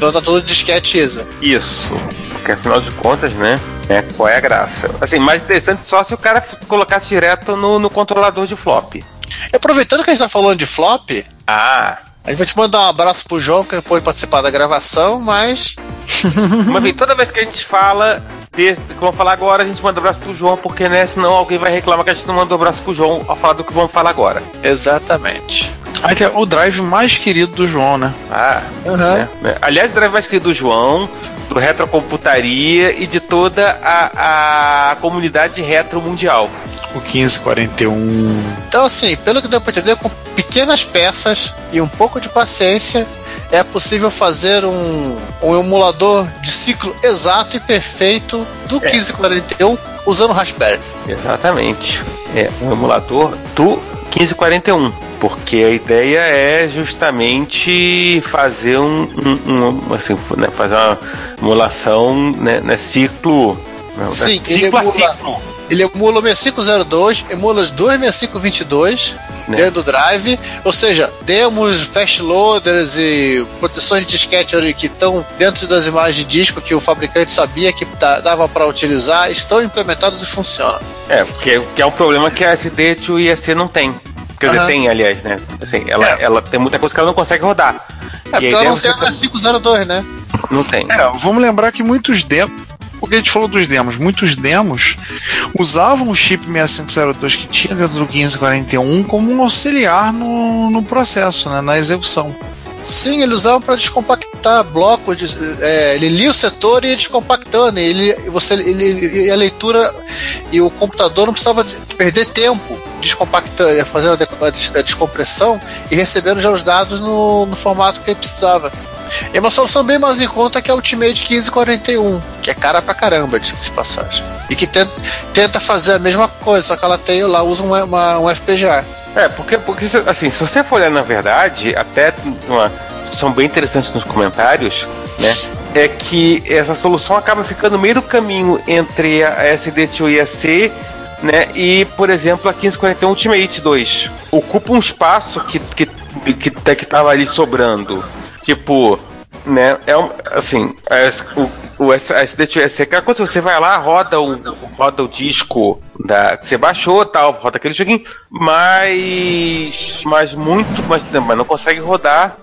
então tá todo disquete ISA. Isso. Porque afinal de contas, né? É, qual é a graça? Assim, mais interessante só se o cara colocasse direto no, no controlador de flop. E aproveitando que a gente tá falando de flop. Ah. A gente vai te mandar um abraço pro João, que pôde participar da gravação, mas. mas enfim, toda vez que a gente fala, desse, que vamos falar agora, a gente manda um abraço pro João, porque né, senão alguém vai reclamar que a gente não manda um abraço pro João ao falar do que vamos falar agora. Exatamente. Aí tem o drive mais querido do João, né? Ah, uhum. né? Aliás, o drive mais querido do João, do Retrocomputaria e de toda a, a comunidade retro mundial. O 1541. Então, assim, pelo que deu pra entender, com pequenas peças e um pouco de paciência, é possível fazer um, um emulador de ciclo exato e perfeito do é. 1541 usando Raspberry. Exatamente. É um emulador do 1541 porque a ideia é justamente fazer um, um, um assim, né, fazer uma emulação né, né ciclo, né, Sim, ciclo a ciclo. Ele emula o 6502, emula os dois 6522 né? dentro do drive, ou seja, demos fast loaders e proteções de disquete que estão dentro das imagens de disco que o fabricante sabia que dava para utilizar, estão implementados e funcionam. É, porque que é um problema que a SD e o IEC não tem. Quer dizer, uhum. tem, aliás, né? Assim, ela, é. ela tem muita coisa que ela não consegue rodar. É, porque ela não tem a 502, né? Não tem. É, vamos lembrar que muitos demos. Porque a gente falou dos demos, muitos demos usavam o chip 6502 que tinha dentro do 1541 como um auxiliar no, no processo, né, na execução. Sim, ele usava para descompactar blocos. De, é, ele lia o setor e ia descompactando. Ele, você, ele, a leitura e o computador não precisava perder tempo descompactando, fazendo a descompressão e recebendo já os dados no, no formato que ele precisava. E uma solução bem mais em conta que é a Ultimate 1541, que é cara pra caramba, de passagem. E que tenta, tenta fazer a mesma coisa, só que ela tem lá usa uma, uma- um FPGA. É, porque, porque assim, se você for olhar na verdade, até uma são bem interessantes nos comentários, né? É que essa solução acaba ficando meio do caminho entre a SDTU e a C, né? E, por exemplo, a 1541 Ultimate 2. Ocupa um espaço que, que, que, que, que tava ali sobrando. Tipo, né? É um, assim, as- o, o S- a SDTU a C, aquela coisa, você vai lá, roda o, roda o disco da, que você baixou tal, roda aquele joguinho, mas, mas muito, mas, mas não consegue rodar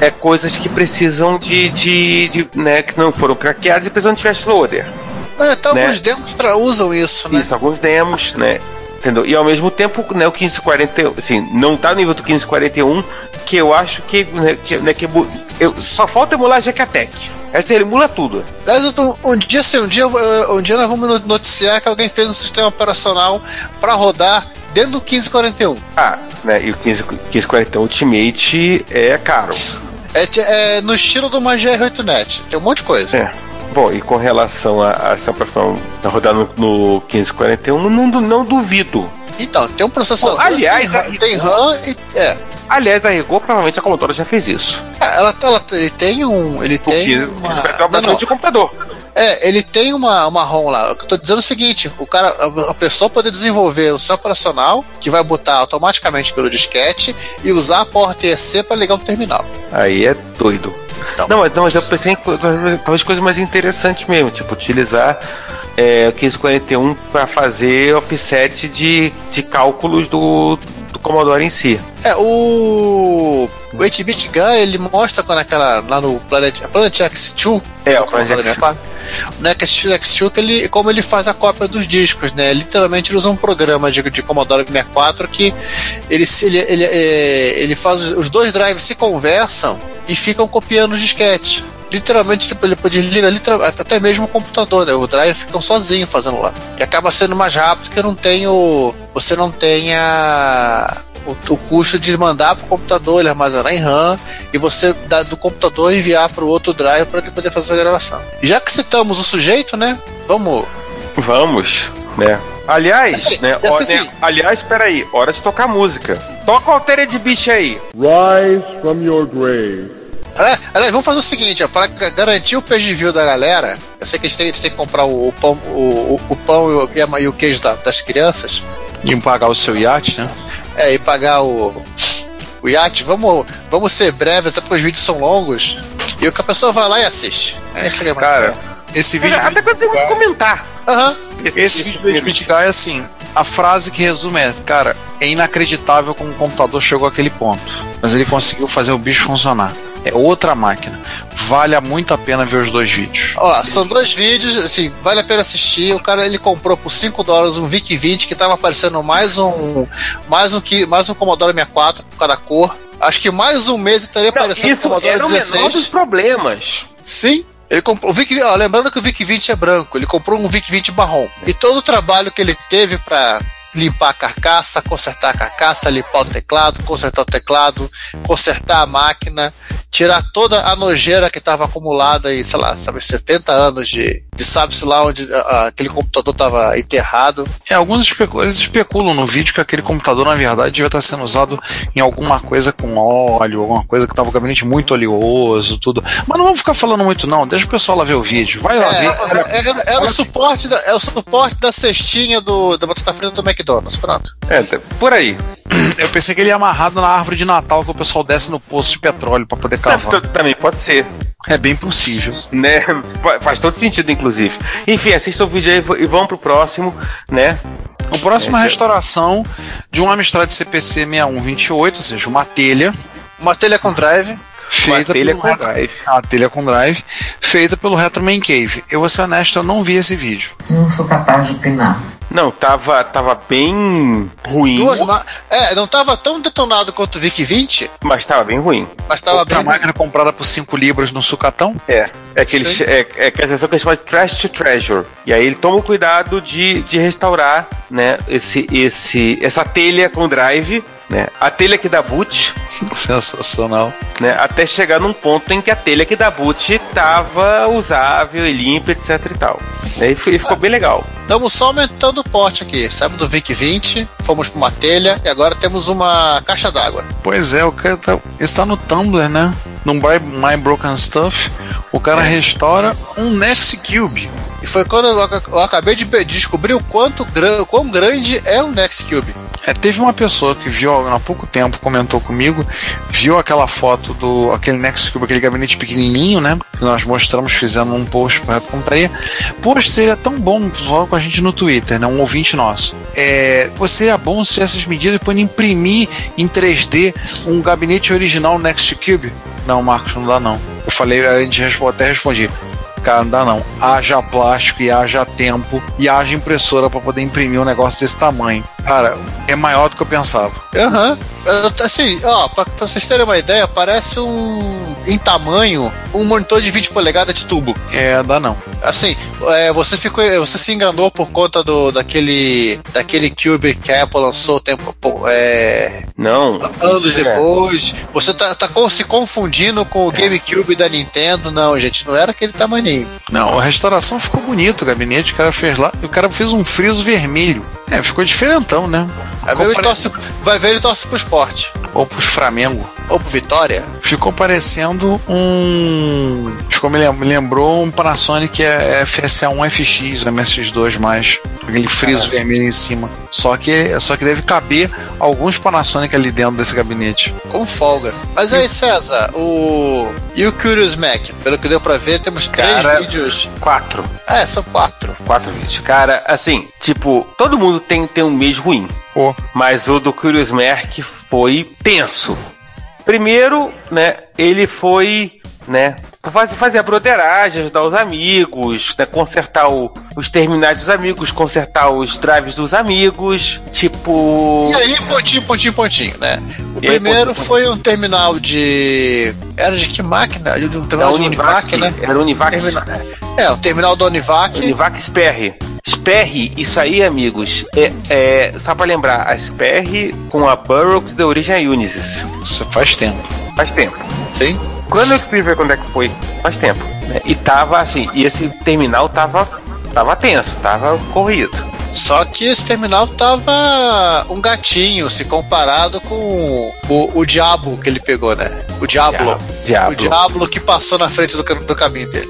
é, coisas que precisam de, de, de, né, que não foram craqueadas e precisam de flash loader. Ah, Então Né? alguns demos tra- usam isso, né? Isso, alguns demos, né? Entendeu? E ao mesmo tempo, né, o 1540, assim, não tá no nível do 1541, que eu acho que, né, que, né, que eu, só falta emular a Jacatec. Essa ele emula tudo. Aliás, um dia assim, um dia, eu- um dia nós vamos no- noticiar que alguém fez um sistema operacional para rodar dentro do 1541. Ah, né? E o 15, 1541 Ultimate é caro. É, ti- é no estilo do uma GR8net. Tem um monte de coisa. É. Bom, e com relação a, a essa operação rodar no, no 1541, não, não duvido. Então, tem um processador. Aliás, tem, RAM- tem RAM e. É. Aliás, a Rigor provavelmente a Commodore já fez isso. É, Ela, ela, ele tem um. Ele tem. Porque uma... isso vai ter não, uma não. de computador. É, ele tem uma, uma ROM lá. Eu tô dizendo é o seguinte: o cara, a, pessoa poder desenvolver um sistema operacional que vai botar automaticamente pelo disquete e usar a porta EC para ligar o terminal. Aí é doido. Então. Não, mas, não, mas eu pensei em talvez coisas mais interessantes mesmo, tipo utilizar é, o 1541 para fazer offset de, de cálculos do, do Commodore em si. É, o. O 8-bit Gun ele mostra quando aquela. lá no Planet, Planet X2. É, o Planet Commodore 64, No X2, X2 que ele, como ele faz a cópia dos discos, né? Literalmente ele usa um programa de, de Commodore 64 que ele, ele, ele, é, ele faz. os- Os dois drives se conversam e ficam copiando os disquetes. Literalmente tipo, ele desliga até mesmo o computador, né? O drive ficam sozinho fazendo lá. E acaba sendo mais rápido que não tem o. Você não tenha o, o custo de mandar para o computador, ele armazenar em RAM e você da- do computador enviar para o outro drive para ele poder fazer a gravação. Já que citamos o sujeito, né? Vamos. Vamos, né? Aliás, Assim, né, ó, assim, né, aliás, peraí, hora de tocar música. Toca a alteira de bicho aí. Rise from your grave. Aliás, vamos fazer o seguinte, para garantir o page view da galera, eu sei que eles têm, eles têm que comprar o, o pão, o, o- o pão e o, e a- e o queijo da- das crianças, E pagar o seu iate, né? é, e pagar o, o iate. Vamos, vamos ser breves, até porque os vídeos são longos, e o que a pessoa vai lá e assiste. É isso que é Cara, esse vídeo. Até eu tenho que comentar. Aham. Esse vídeo do Edmit Guy é assim. A frase que resume é, cara, é inacreditável como o computador chegou àquele ponto. Mas ele conseguiu fazer o bicho funcionar. É outra máquina. Vale muito a pena ver os dois vídeos. Ó, são dois vídeos, assim, vale a pena assistir. O cara ele comprou por 5 dólares um VIC 20 que tava aparecendo mais um mais um que mais um Commodore 64 por cada cor. Acho que mais um mês estaria Não, aparecendo isso Commodore era o menor 16. dos problemas. Sim. Ele comprou o VIC, ó, lembrando que o VIC 20 é branco, ele comprou um VIC 20 marrom. E todo o trabalho que ele teve pra limpar a carcaça, consertar a carcaça, limpar o teclado, consertar o teclado, consertar a máquina, tirar toda a nojeira que estava acumulada em, sei lá, sabe, 70 anos de, de sabe-se lá onde aquele computador estava enterrado. É, alguns especu- eles especulam no vídeo que aquele computador, na verdade, devia estar sendo usado em alguma coisa com óleo, alguma coisa que tava o gabinete muito oleoso, tudo. Mas não vamos ficar falando muito, não. Deixa o pessoal lá ver o vídeo. Vai lá É, ver. é, é- é o suporte da, é o suporte da cestinha do, da batata frita do McDonald's, pronto. É, tá- por aí. Eu pensei que ele ia amarrado na árvore de Natal que o pessoal desce no poço de petróleo pra poder cavar. T- Também pode ser. É bem possível. Né? Fa- Faz todo sentido, inclusive. Enfim, assista o vídeo aí e vamos pro próximo, né? O próximo é a É, restauração de um Amstrad CPC 6128, ou seja, uma telha Uma telha com drive. feita telha pelo com Retro- drive. A telha com drive, feita pelo Retro Man Cave. Eu vou ser honesto, eu não vi esse vídeo. Não sou capaz de opinar. Não, tava, tava bem ruim, Duas ma- É, não tava tão detonado quanto o VIC 20, mas tava bem ruim. mas tava Outra bem. máquina comprada por 5 libras no sucatão. É. É aquele, Sim. é, é aquela sessão que a gente chama de Trash to Treasure. E aí ele toma o cuidado de, de restaurar, né, esse, esse, essa telha com drive, né, a telha que dá boot, (laughs) Sensacional. né, até chegar num ponto em que a telha que dá boot tava usável e limpa, etc e tal. E aí foi- ficou bem legal. Estamos só aumentando o porte aqui. Saímos do VIC 20, fomos pra uma telha e agora temos uma caixa d'água. Pois é, o cara tá, está no Tumblr, né? No Buy My Broken Stuff, o cara restaura um Next Cube. E foi quando eu, ac- eu acabei de descobrir o quanto gran, quão grande é o Next Cube. É, teve uma pessoa que viu há pouco tempo, comentou comigo, viu aquela foto do aquele Next Cube, aquele gabinete pequenininho, né? Que nós mostramos, fizemos um post para Reto Computaria. Poxa, seria tão bom, falou com a gente no Twitter, né? Um ouvinte nosso. É, seria bom se essas medidas depois imprimir em 3D um gabinete original Next Cube. Não, Marcos, não dá não. Eu falei, a gente até respondi. Cara, não dá não. Haja plástico e haja tempo e haja impressora para poder imprimir um negócio desse tamanho. Cara, é maior do que eu pensava. Aham. Eu- Assim, ó, pra, pra vocês terem uma ideia, parece um. Em tamanho, um monitor de 20 polegadas de tubo. É, dá não. Assim, é, você ficou. Você se enganou por conta do daquele. daquele Cube que a Apple lançou tempo. pô, É, Não. anos É. depois. Você tá, tá se confundindo com o GameCube da Nintendo. Não, gente, não era aquele tamanho. Não, a restauração ficou bonito, o gabinete, o cara fez lá, e o cara fez um friso vermelho. É, ficou diferentão, né? Vai ver, ele torce, vai ver ele torce pro esporte. Ou pros Flamengo. Ou pro Vitória. Ficou parecendo um. Ficou, me lem- me lembrou um Panasonic é, FSA1 FX, o MSX2 mais. Aquele friso vermelho em cima. Só que, só que deve caber alguns Panasonic ali dentro desse gabinete. Com folga. Mas aí, César, o. E o Curious Mac? Pelo que deu pra ver, temos três Cara- vídeos. Quatro. É, são quatro. Quatro vídeos. Cara, assim, tipo, todo mundo tem, tem um mês ruim. Mas o do Curious Merc foi tenso. Primeiro, né, ele foi, né, fazer, fazer a broderagem, ajudar os amigos, né, consertar o- os terminais dos amigos, consertar os drives dos amigos, tipo... E aí, pontinho, pontinho, pontinho, né? O E aí, primeiro pontinho, foi um terminal de. Era de que máquina? De um da terminal de Univac, Univac, né? Era Univac, É, o terminal da Univac. Univac Sperry. Sperry, isso aí, amigos, é, é só pra lembrar, a Sperry com a Burroughs da origem a Unisys. isso faz tempo. Faz tempo. Sim. Quando eu fui ver quando é que foi? Faz tempo. né? E tava assim, e esse terminal tava, tava tenso, tava corrido. Só que esse terminal tava um gatinho se comparado com o, o Diabo que ele pegou, né? O Diablo. Diablo. O Diablo que passou na frente do, do caminho dele.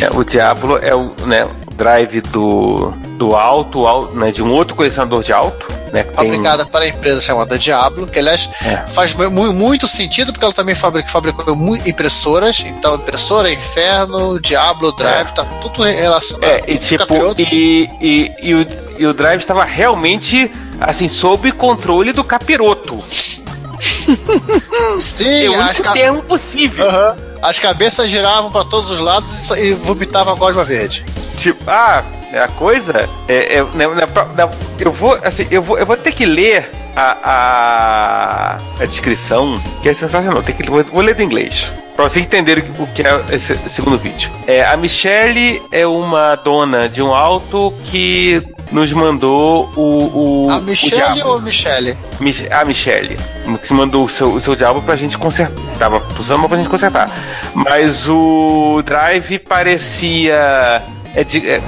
É, o Diablo é o, né, o drive do, do alto, al- né, de um outro colecionador de alto, né? que tem- Fabricada para a empresa chamada Diablo, que aliás É. faz mu- muito sentido porque ela também fabrica, fabricou impressoras. Então, impressora, Inferno, Diablo, Drive, tá tudo relacionado. É, e tipo, e, e, e, o, e o drive estava realmente assim, sob controle do capiroto. (laughs) Sim, É o as, único ca- termo possível. as cabeças giravam para todos os lados e e vomitava a gosma verde. Tipo, ah, a coisa é, é- né, na- na- eu vou assim, eu vou eu vou ter que ler a, a, a descrição, que é sensacional. Tem que vou, vou ler do inglês. Pra vocês entenderem o que é esse segundo vídeo. É, a Michelle é uma dona de um alto que nos mandou o. o A o Michelle diabo. ou a Michelle? Mich- a Michelle, que mandou o seu, o seu diabo pra gente consertar. Tava usando pra gente consertar. Mas o Drive parecia. É de. É,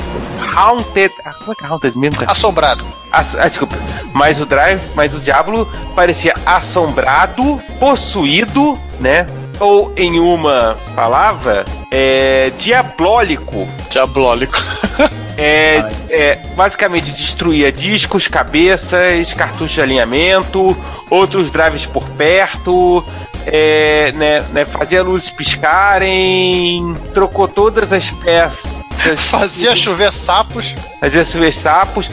haunted. ah, Como é que é Haunted mesmo? cara? Assombrado. Ass- ah, desculpa. Mas o Drive, mas o Diablo parecia assombrado, possuído, né? Ou em uma palavra, é. diablólico. Diablólico. (laughs) É, é, basicamente destruía discos, cabeças, cartuchos de alinhamento, outros drives por perto, é, né, né, fazia luzes piscarem, trocou todas as peças. (laughs) Fazia chover sapos. Fazia chover sapos.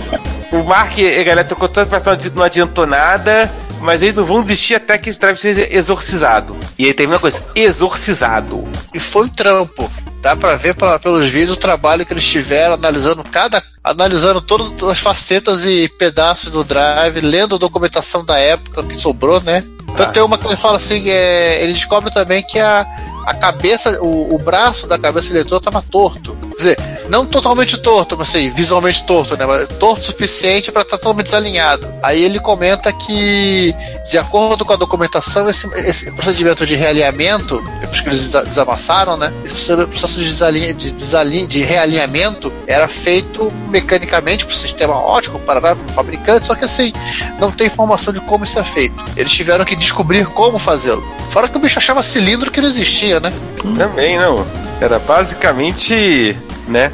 (laughs) o Mark a galera trocou todas as peças, não adi- não adiantou nada. Mas eles não vão desistir até que esse drive seja exorcizado. E aí teve uma coisa: exorcizado. E foi um trampo. Dá pra ver pela- pelos vídeos o trabalho que eles tiveram analisando cada. analisando todas as facetas e pedaços do drive, lendo a documentação da época que sobrou, né? Então Ah. tem uma que ele fala assim, é, ele descobre também que a, a cabeça, o, o braço da cabeça do leitor estava torto. Quer dizer, não totalmente torto, mas assim, visualmente torto, né? Mas torto o suficiente para estar totalmente desalinhado. Aí ele comenta que, de acordo com a documentação, esse, esse procedimento de realinhamento, depois que eles desa- desamassaram, né? Esse processo- de, desalinha, de, desalin- de realinhamento era feito mecanicamente por sistema ótico, para o fabricante, só que assim, não tem informação de como isso é feito. Eles tiveram que descobrir como fazê-lo. Fora que o bicho achava cilindro que não existia, né? Também não. Era basicamente, né?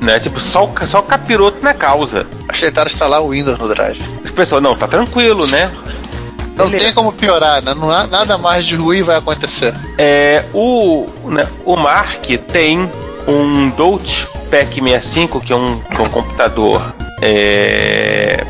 né tipo, só, o- só o capiroto na causa. Acho que tentaram instalar o Windows no Drive. Pessoal, não, tá tranquilo, né? Não Beleza. tem como piorar, né? Não há, nada mais de ruim vai acontecer. É, o, né, o Mark tem um Dote PEC 65, que é um, que é um computador é,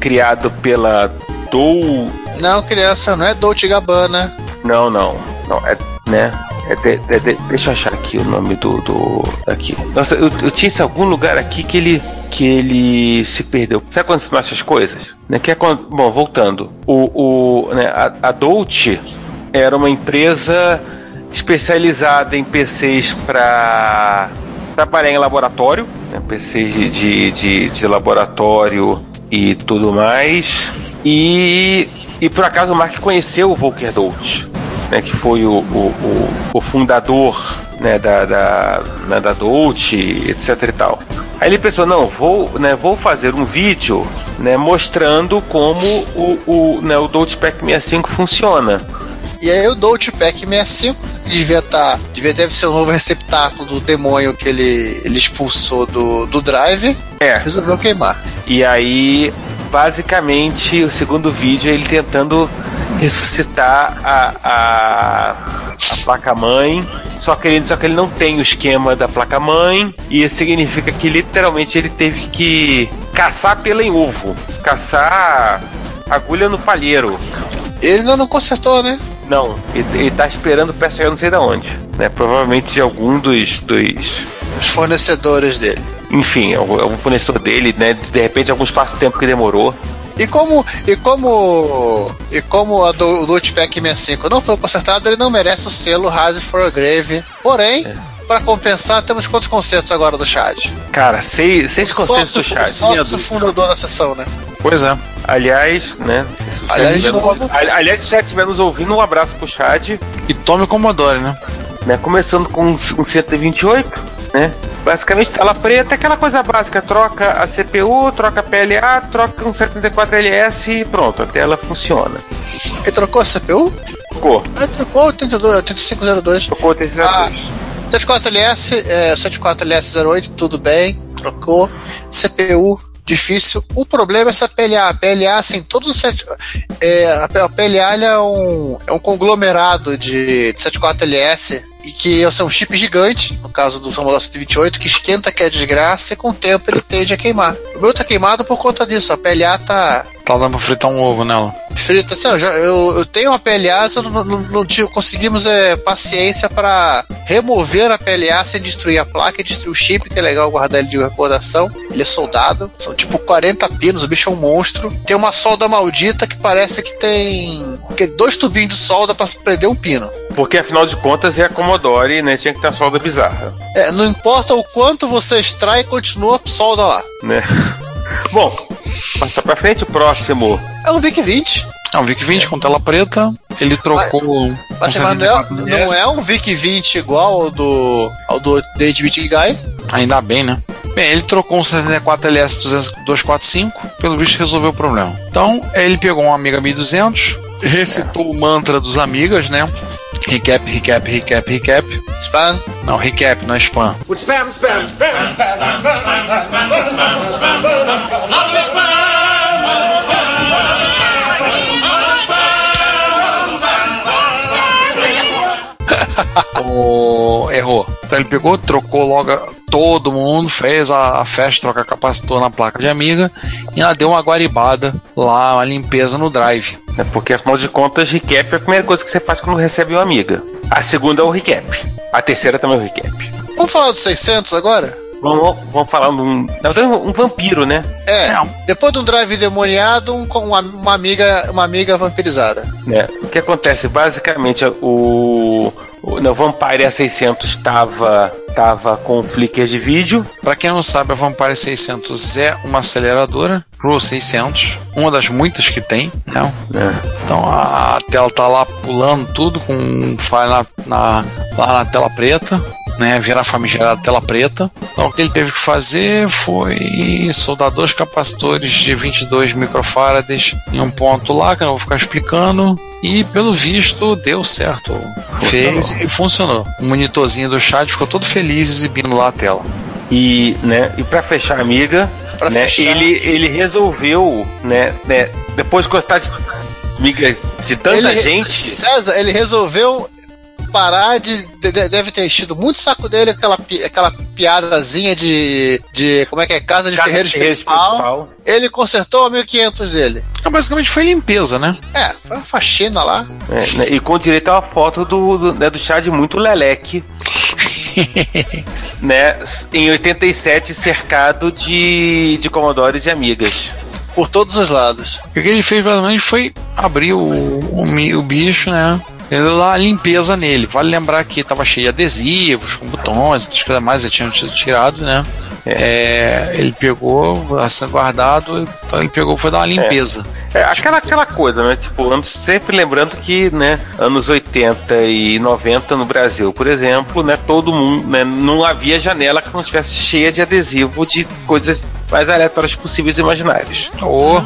criado pela Dou. Não, criança, não é Dolce Gabbana. Não, não, não, é, né? É de- é de- deixa eu achar aqui o nome do. do aqui. Nossa, eu, eu tinha algum lugar aqui que ele. que ele se perdeu. Sabe quando não acha as coisas? Né? Que é quando, bom, voltando. O, o, né, a, a Dolce era uma empresa especializada em PCs para trabalhar em laboratório, né, PCs de, de, de, de laboratório e tudo mais. E, e por acaso o Mark conheceu o Volker Dolce, né, que foi o, o, o, o fundador né, da, da, né, da Dolce, etc e tal. Aí ele pensou, não, vou, né, vou fazer um vídeo né, mostrando como o, o, né, o Dolce Pack 65 funciona. E aí o Dolce Pack 65, que devia estar. devia deve ser o novo receptáculo do demônio que ele, ele expulsou do, do drive, É. resolveu queimar. E aí, basicamente, o segundo vídeo é ele tentando ressuscitar a, a, a placa-mãe. Só que, ele, só que ele não tem o esquema da placa-mãe. E isso significa que literalmente ele teve que caçar pela em ovo. Caçar agulha no palheiro. Ele ainda não consertou, né? Não, ele, ele tá esperando peça chegar não sei da onde. Né? Provavelmente de algum dos, dos Os fornecedores dele. enfim, algum, algum fornecedor dele, né? De repente algum espaço-tempo que demorou. E como, e como, e como a do, o Dolce Pack 65 não foi consertado, ele não merece o selo Rise for a Grave. Porém, para compensar, temos quantos concertos agora do Chad? Cara, seis, seis conceitos do chat. Sócio fundador da sessão, né? Pois é. Aliás, né? se o Aliás, estiver novo. Aliás, se o chat estiver nos ouvindo, um abraço pro chat. E tome o Commodore, né? Né? Começando com um 128, né? Basicamente tela preta, aquela coisa básica, troca a CPU, troca a PLA, troca um 74LS e pronto, a tela funciona. Ele trocou a CPU? Ficou. Ele trocou 82, 8502. Trocou o terceiro Ah, 74LS, é, 74LS08, tudo bem, trocou. CPU, difícil. O problema é essa PLA. A PLA, assim, todos os. set- É, a PLA é, um, é um conglomerado de, de 74LS e que assim, é um chip gigante, no caso do Commodore 128, que esquenta que é desgraça e com o tempo ele tende a queimar. O meu tá queimado por conta disso. A PLA tá, Tá dando pra fritar um ovo nela. Frito, assim, eu, já- eu, eu tenho uma PLA, só não, não, não tive- conseguimos é, paciência para remover a PLA sem destruir a placa e destruir o chip, que é legal guardar ele de recordação. Ele é soldado, são tipo 40 pinos, o bicho é um monstro. Tem uma solda maldita que parece que tem que dois tubinhos de solda para prender um pino. Porque afinal de contas é a Commodore, né? Tinha que ter uma solda bizarra, É, não importa o quanto você extrai, continua a solda lá. né? Bom, passar pra frente, o próximo. É um VIC 20. É um VIC 20 com tela preta. Ele trocou. Mas, com mas não, é, 74 não é um VIC 20 igual ao do, ao do 8-bit Guy. Ainda bem, né? Bem, ele trocou um 74LS 245, pelo visto resolveu o problema. Então, ele pegou um Amiga 1200, recitou o mantra dos Amigas, né? Recap, recap, recap, recap. Spam. Não, recap, não é spam. (laughs) O... Errou. Então ele pegou, trocou logo todo mundo, fez a, a festa, troca capacitor na placa de amiga e ela deu uma guaribada lá, uma limpeza no drive. Né? Porque afinal de contas, recap é a primeira coisa que você faz quando recebe uma amiga. A segunda é o recap. A terceira também é o recap. Vamos falar dos 600 agora? Vamos, vamos falar de um. Na verdade, um vampiro, né? É, depois de um drive demoniado, um, com uma, uma amiga, uma amiga vampirizada. né? O que acontece? Basicamente, o, o no Vampire A600 estava tava com flicker de vídeo. Pra quem não sabe, a Vampire 600 é uma aceleradora Pro 600, uma das muitas que tem, né? Então a tela tá lá pulando tudo com um file na, na- lá na tela preta, né? Vira a famigerada tela preta. Então o que ele teve que fazer foi soldar dois capacitores de 22 microfarads em um ponto lá, que eu não vou ficar explicando. E pelo visto deu certo. Fez e funcionou. O monitorzinho do chat ficou todo feliz exibindo lá a tela. E, né, e para fechar a amiga, Pra né, fechar. ele, ele resolveu, né, né, depois de gostar de amiga de tanta ele, gente, César, ele resolveu parar de, de- de- Deve ter enchido muito saco dele aquela, pi- aquela piadazinha de, de. Como é que é? Casa de Casa Ferreiro Espiritual. Ele consertou o 1500 dele. Então, basicamente foi limpeza, né? É, foi uma faxina lá. É, né, e com direito a uma foto do, do, né, do Chad muito leleque. (laughs) né, em 87, cercado de, de Commodores e amigas. Por todos os lados. O que ele fez basicamente foi abrir o, o, o bicho, né? Deu lá a limpeza nele. Vale lembrar que tava cheio de adesivos, com botões, outras coisas mais, já tinham tirado, né? É, ele pegou, assim, guardado, então ele pegou foi dar uma limpeza. É, aquela, aquela coisa, né? Tipo, anos, sempre lembrando que, né, anos 80 e 90 no Brasil, por exemplo, né, todo mundo, né, não havia janela que não estivesse cheia de adesivo de coisas mais aleatórias possíveis e imaginárias, Oh,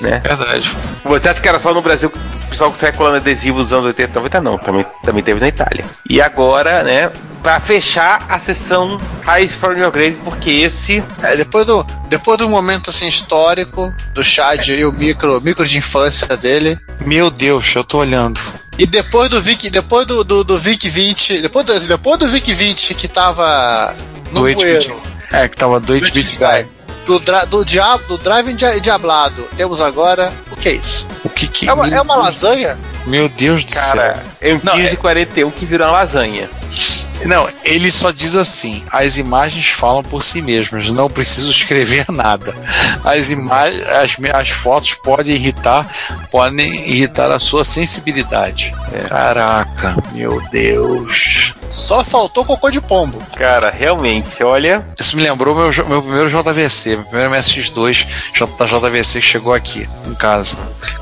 né? verdade. Você acha que era só no Brasil pessoal que sai colando adesivo dos anos 80 e 90? Não, também, também teve na Itália. E agora, né, pra fechar a sessão Rise from Your Grave, porque esse É, depois do, depois do momento assim histórico do Chad e o micro, micro de infância dele. Meu Deus, eu tô olhando. E depois do Vic, depois do, do, do Vic 20, depois do, depois do Vic 20 que tava no Do 8 bit. bueiro, É, que tava do 8 bit guy. do, do, diabo, do Drive Dia- Diablado, temos agora que é isso? O que que. É uma, é uma lasanha? Meu Deus do cara céu. é um Não, 1541 que virou uma lasanha. Não, ele só diz assim: as imagens falam por si mesmas, não preciso escrever (laughs) nada. As imagens, as, as fotos podem irritar, podem irritar a sua sensibilidade. Caraca, meu Deus. Só faltou cocô de pombo. Cara, realmente, olha. Isso me lembrou meu, meu primeiro JVC, meu primeiro MSX2 J- da JVC que chegou aqui em casa.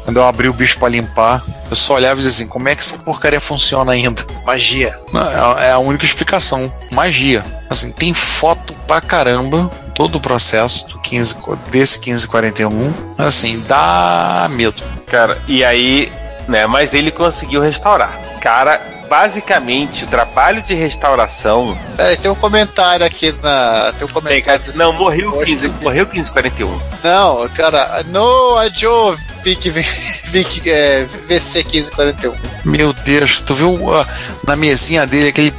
Quando eu abri o bicho pra limpar, eu só olhava e dizia assim: como é que essa porcaria funciona ainda? Magia. Não, é é a única explicação. Magia. Assim, tem foto pra caramba. Todo o processo do 15, co- desse 1541. Assim, dá medo. Cara, e aí, né, mas ele conseguiu restaurar. Cara, basicamente, o trabalho de restauração. Peraí, tem um comentário aqui na. Tem um comentário. Não, morreu o 15, morreu o 1541. Não, cara, no adiou Vic, Vic é, VC 1541. Meu Deus, tu viu ah, na mesinha dele aquele.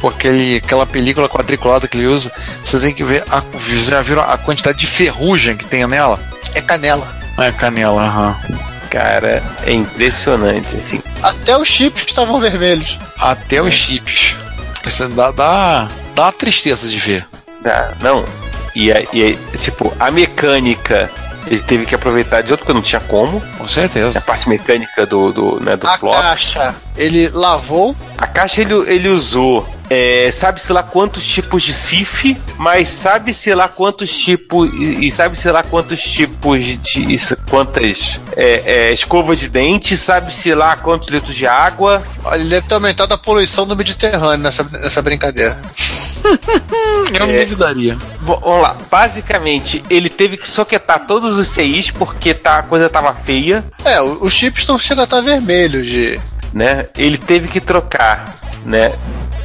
pô, aquele, aquela película quadriculada que ele usa, você tem que ver a, já viram a quantidade de ferrugem que tem nela? É canela. É canela, aham. Cara, é impressionante, assim. Até os chips estavam vermelhos. Até os chips. Isso dá, dá, dá uma tristeza de ver. Dá, não. E aí, e aí, tipo, a mecânica, ele teve que aproveitar de outro, porque não tinha como. Com certeza. A parte mecânica do, do, né, do A flop. caixa, ele lavou. A caixa ele, ele usou, é, sabe-se lá quantos tipos de SIF, mas sabe-se lá quantos tipos, e, e sabe-se lá quantos tipos de. isso, quantas é, é, escovas de dente, sabe-se lá quantos litros de água. Olha, Ele deve ter aumentado a poluição do Mediterrâneo nessa, nessa brincadeira. Eu não É. duvidaria. Vamos lá, basicamente ele teve que soquetar todos os CIs porque tá, a coisa tava feia, É, o- os chips estão chegando a estar vermelhos de. né? Ele teve que trocar, né?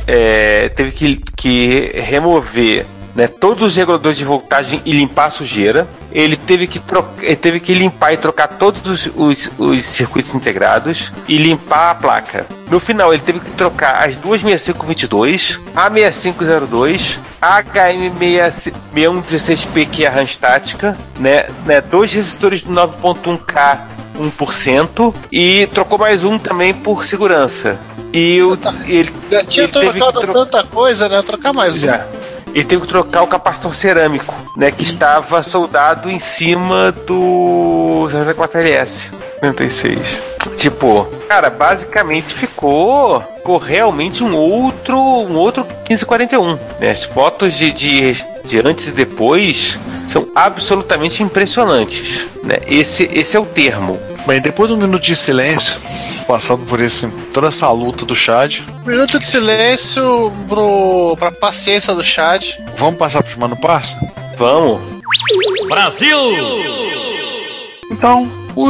É, teve que, que remover né, todos os reguladores de voltagem e limpar a sujeira. Ele teve que, tro- ele teve que limpar e trocar todos os, os- os circuitos integrados e limpar a placa. No final, ele teve que trocar as duas 6522, a 6502, a HM6116P, que é a RAM estática, né, né, dois resistores de 9.1K 1% e trocou mais um também por segurança. E o, ele, Já tinha ele trocado tro- tanta coisa, né? Trocar mais um. Ele teve que trocar o capacitor cerâmico, né? Que estava soldado em cima do 64LS 96. Tipo, cara, basicamente ficou, ficou realmente um outro, um outro 1541. Né? As fotos de, de, de antes e depois são absolutamente impressionantes. Né? Esse, esse é o termo. Bem, depois de um minuto de silêncio, passado por esse, toda essa luta do Chad, Minuto de silêncio pro, pra paciência do chat. vamos passar pros Mano Parça? Vamos. Então, o,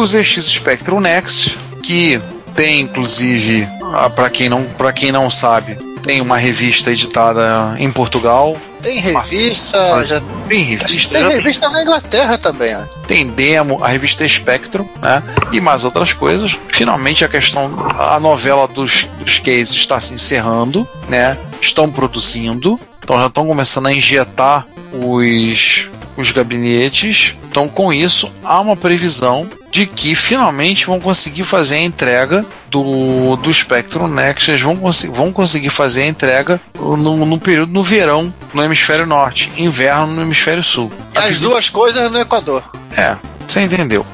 o ZX Spectrum Next, que tem inclusive, ah, pra quem não para quem não sabe, tem uma revista editada em Portugal, Tem revista, já, tem revista, tem já tem, revista na Inglaterra também, ó. tem demo, a revista Spectrum, né? E mais outras coisas. Finalmente a questão, a novela dos, dos cases está se encerrando, né? Estão produzindo, então já estão começando a injetar os, os gabinetes. Então, com isso, há uma previsão de que finalmente vão conseguir fazer a entrega do, do Spectrum Next. Eles vão, consi- vão conseguir fazer a entrega no, no período no verão no hemisfério norte, inverno no hemisfério sul. As duas coisas no Equador. É, você entendeu.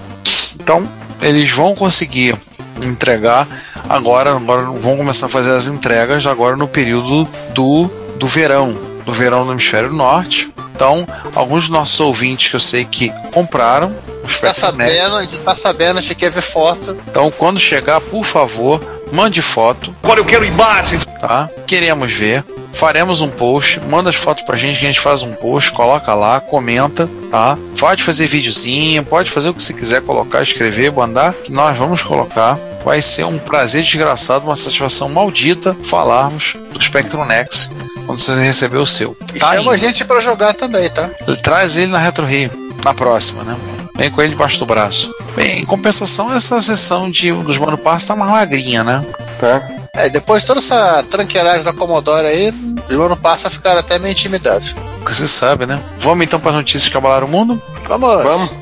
Então, eles vão conseguir entregar agora, agora vão começar a fazer as entregas agora no período do, do verão, do verão no hemisfério norte. Então, alguns dos nossos ouvintes que eu sei que compraram os Tá sabendo, a gente tá sabendo, a gente quer ver foto. Então, quando chegar, por favor, mande foto. Agora eu quero imagens. tá? Queremos ver. Faremos um post, manda as fotos pra gente que a gente faz um post, coloca lá, comenta, tá? Pode fazer videozinho, pode fazer o que você quiser colocar, escrever, mandar, que nós vamos colocar. Vai ser um prazer desgraçado, uma satisfação maldita falarmos do Spectrum Next quando você receber o seu. E Tá chama a gente pra jogar também, tá? Traz ele na Retro Rio, na próxima, né? Vem com ele debaixo do braço. Bem, em compensação, essa sessão de, dos Mano Passo tá mais magrinha, né? Tá? É, depois de toda essa tranqueiragem da Commodore aí, o ano passa a ficar até meio intimidados. Você sabe, né? Vamos então para as notícias que abalaram o mundo? Vamos. Vamos.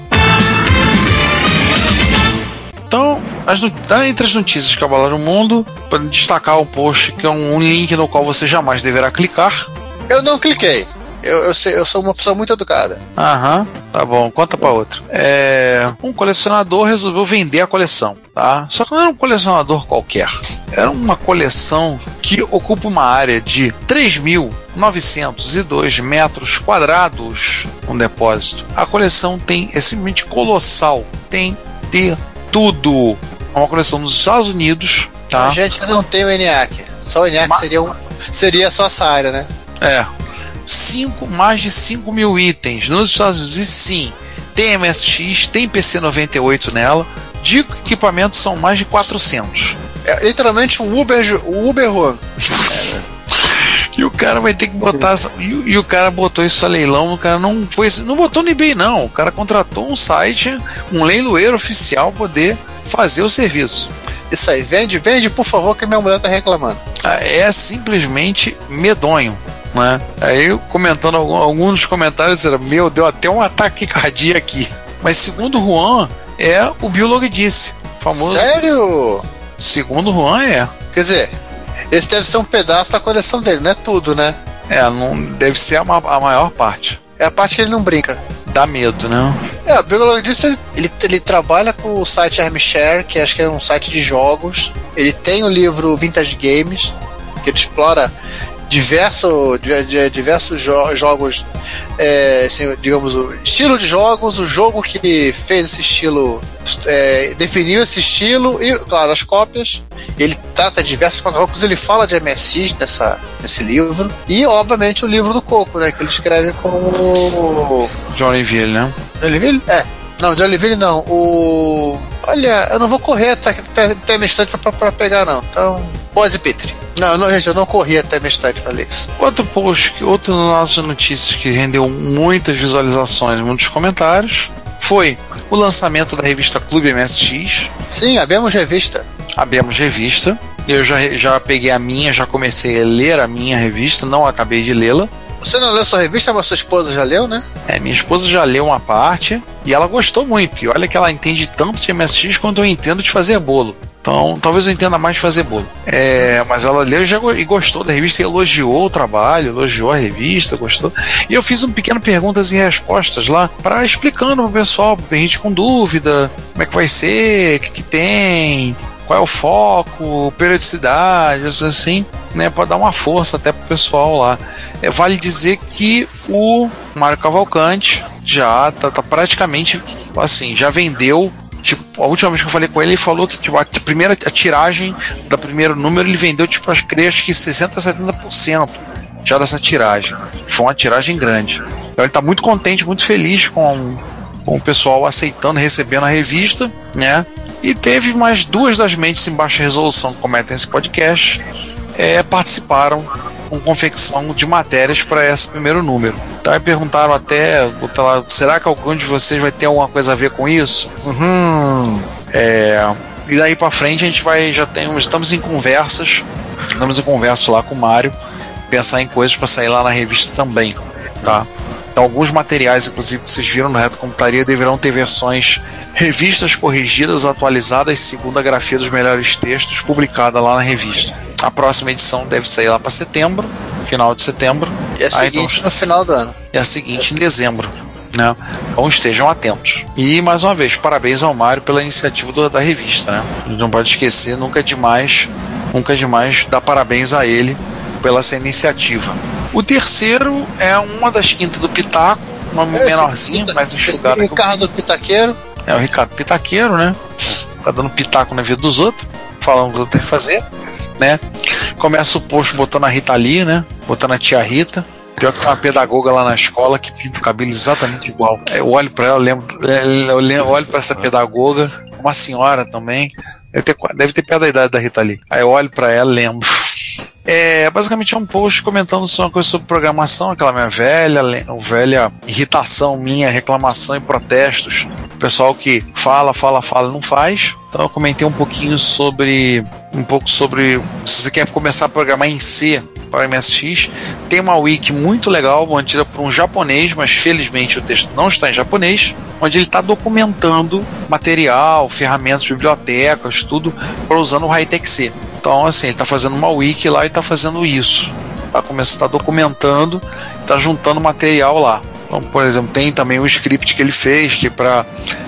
Então, as tá entre as notícias que abalaram o mundo, para destacar um post que é um link no qual você jamais deverá clicar. Eu não cliquei. Eu, eu, sei- eu sou uma pessoa muito educada. Aham, tá bom, conta pra outra. É, um colecionador resolveu vender a coleção, tá? Só que não era um colecionador qualquer. Era uma coleção que ocupa uma área de 3.902 metros quadrados um depósito. A coleção tem é simplesmente colossal, tem de tudo. É uma coleção dos Estados Unidos, tá? A gente não tem o ENIAC. Só o ENIAC seria, um, seria só essa área, né? É. Cinco, mais de 5 mil itens nos Estados Unidos. E sim, tem MSX, tem PC98 nela. De equipamento são mais de 400. É literalmente um Uber, um Uber One. E o cara vai ter que botar. E, o- e o cara botou isso a leilão. O cara não foi. Não botou no eBay, não. O cara contratou um site, um leiloeiro oficial, poder fazer o serviço. Isso aí, vende, vende, por favor, que minha mulher tá reclamando. Ah, É simplesmente medonho. Né? Aí eu comentando alguns dos comentários era, meu, deu até um ataque cardíaco aqui. Mas segundo o Juan, é o Biolog disse. Famoso. Sério? Segundo Juan é. Quer dizer, esse deve ser um pedaço da coleção dele, não é tudo, né? É, não deve ser a, ma- a maior parte. É a parte que ele não brinca. Dá medo, né? É, o Bigelow disse ele, ele, ele trabalha com o site Armchair, que acho que é um site de jogos. Ele tem o livro Vintage Games, que ele explora diverso, di- di- diversos jo- jogos, é, assim, digamos, o estilo de jogos, o jogo que fez esse estilo, é, definiu esse estilo e, claro, as cópias. Ele trata diversos jogos, ele fala de MSX nessa, nesse livro. E, obviamente, o livro do Coco, né, que ele escreve com o Johnny Ville, né? Johnnyville? É. Não, Johnnyville não. O. Olha, eu não vou correr até, até, até minha estante pra, pra, pra pegar, não. Então. Boise Petri. Não, não, gente, eu não corri até minha estante pra ler isso. Outro post, que- outro nossas notícias que rendeu muitas visualizações, muitos comentários, foi o lançamento da revista Clube MSX. Sim, abemos revista. Abemos revista. Eu já, já peguei a minha, já comecei a ler a minha revista, não acabei de lê-la. Você não leu sua revista, mas sua esposa já leu, né? É, minha esposa já leu uma parte e ela gostou muito. E olha que ela entende tanto de MSX quanto eu entendo de fazer bolo. Então, talvez eu entenda mais fazer bolo. É, mas ela leu e, já, e gostou da revista, e elogiou o trabalho, elogiou a revista, gostou. E eu fiz um pequeno perguntas e respostas lá para explicando pro pessoal, tem gente com dúvida, como é que vai ser, o que, que tem, qual é o foco, periodicidade, assim, né, para dar uma força até pro pessoal lá. É, vale dizer que o Mário Cavalcante já tá, tá praticamente assim, já vendeu Tipo, a última vez que eu falei com ele, ele falou que tipo, a primeira a tiragem do primeiro número ele vendeu tipo que acho que 60 a 70% já dessa tiragem. Foi uma tiragem grande. Então ele está muito contente, muito feliz com, com o pessoal aceitando, recebendo a revista, né? E teve mais duas das mentes em baixa resolução que comentam esse podcast é, participaram com confecção de matérias para esse primeiro número. Então aí perguntaram até, lá, será que algum de vocês vai ter alguma coisa a ver com isso? Uhum. É, e daí para frente a gente vai, já tem, estamos em conversas, estamos em conversa lá com o Mário, pensar em coisas para sair lá na revista também, tá? Então alguns materiais, inclusive, que vocês viram no Reto Computaria, deverão ter versões revistas corrigidas, atualizadas segundo a grafia dos melhores textos, publicada lá na revista. A próxima edição deve sair lá para setembro, final de setembro. E a Ah, então- seguinte no final do ano. e a seguinte em dezembro. Né? Então estejam atentos. E mais uma vez, parabéns ao Mário pela iniciativa do- da revista. Né? A gente não pode esquecer, nunca é demais, nunca é demais dar parabéns a ele pela essa iniciativa. O terceiro é uma das quintas do Pitaco, uma menorzinha, mais enxugada. O carro do Pitaqueiro. É o Ricardo Pitaqueiro, né? Tá dando pitaco na vida dos outros, falando o que eu tenho que fazer, né? Começa o post botando a Rita ali, né? Botando a tia Rita. Pior que tem uma pedagoga lá na escola que pinta o cabelo exatamente igual. Eu olho pra ela, lembro, eu lembro- eu olho pra essa pedagoga, uma senhora também. Deve ter, deve ter perto da idade da Rita ali. Aí eu olho pra ela, lembro. É, basicamente é um post comentando sobre uma coisa sobre programação, aquela minha velha, velha irritação minha, reclamação e protestos. O pessoal que fala, fala, fala, não faz. Então eu comentei um pouquinho sobre um pouco sobre se você quer começar a programar em C para MSX, tem uma wiki muito legal, mantida por um japonês, mas felizmente o texto não está em japonês, onde ele está documentando material, ferramentas, bibliotecas, tudo para usando o Hightech C. Então, assim, ele está fazendo uma wiki lá e está fazendo isso. Tá começando, tá documentando, está juntando material lá. Então, por exemplo, tem também o script que ele fez, que para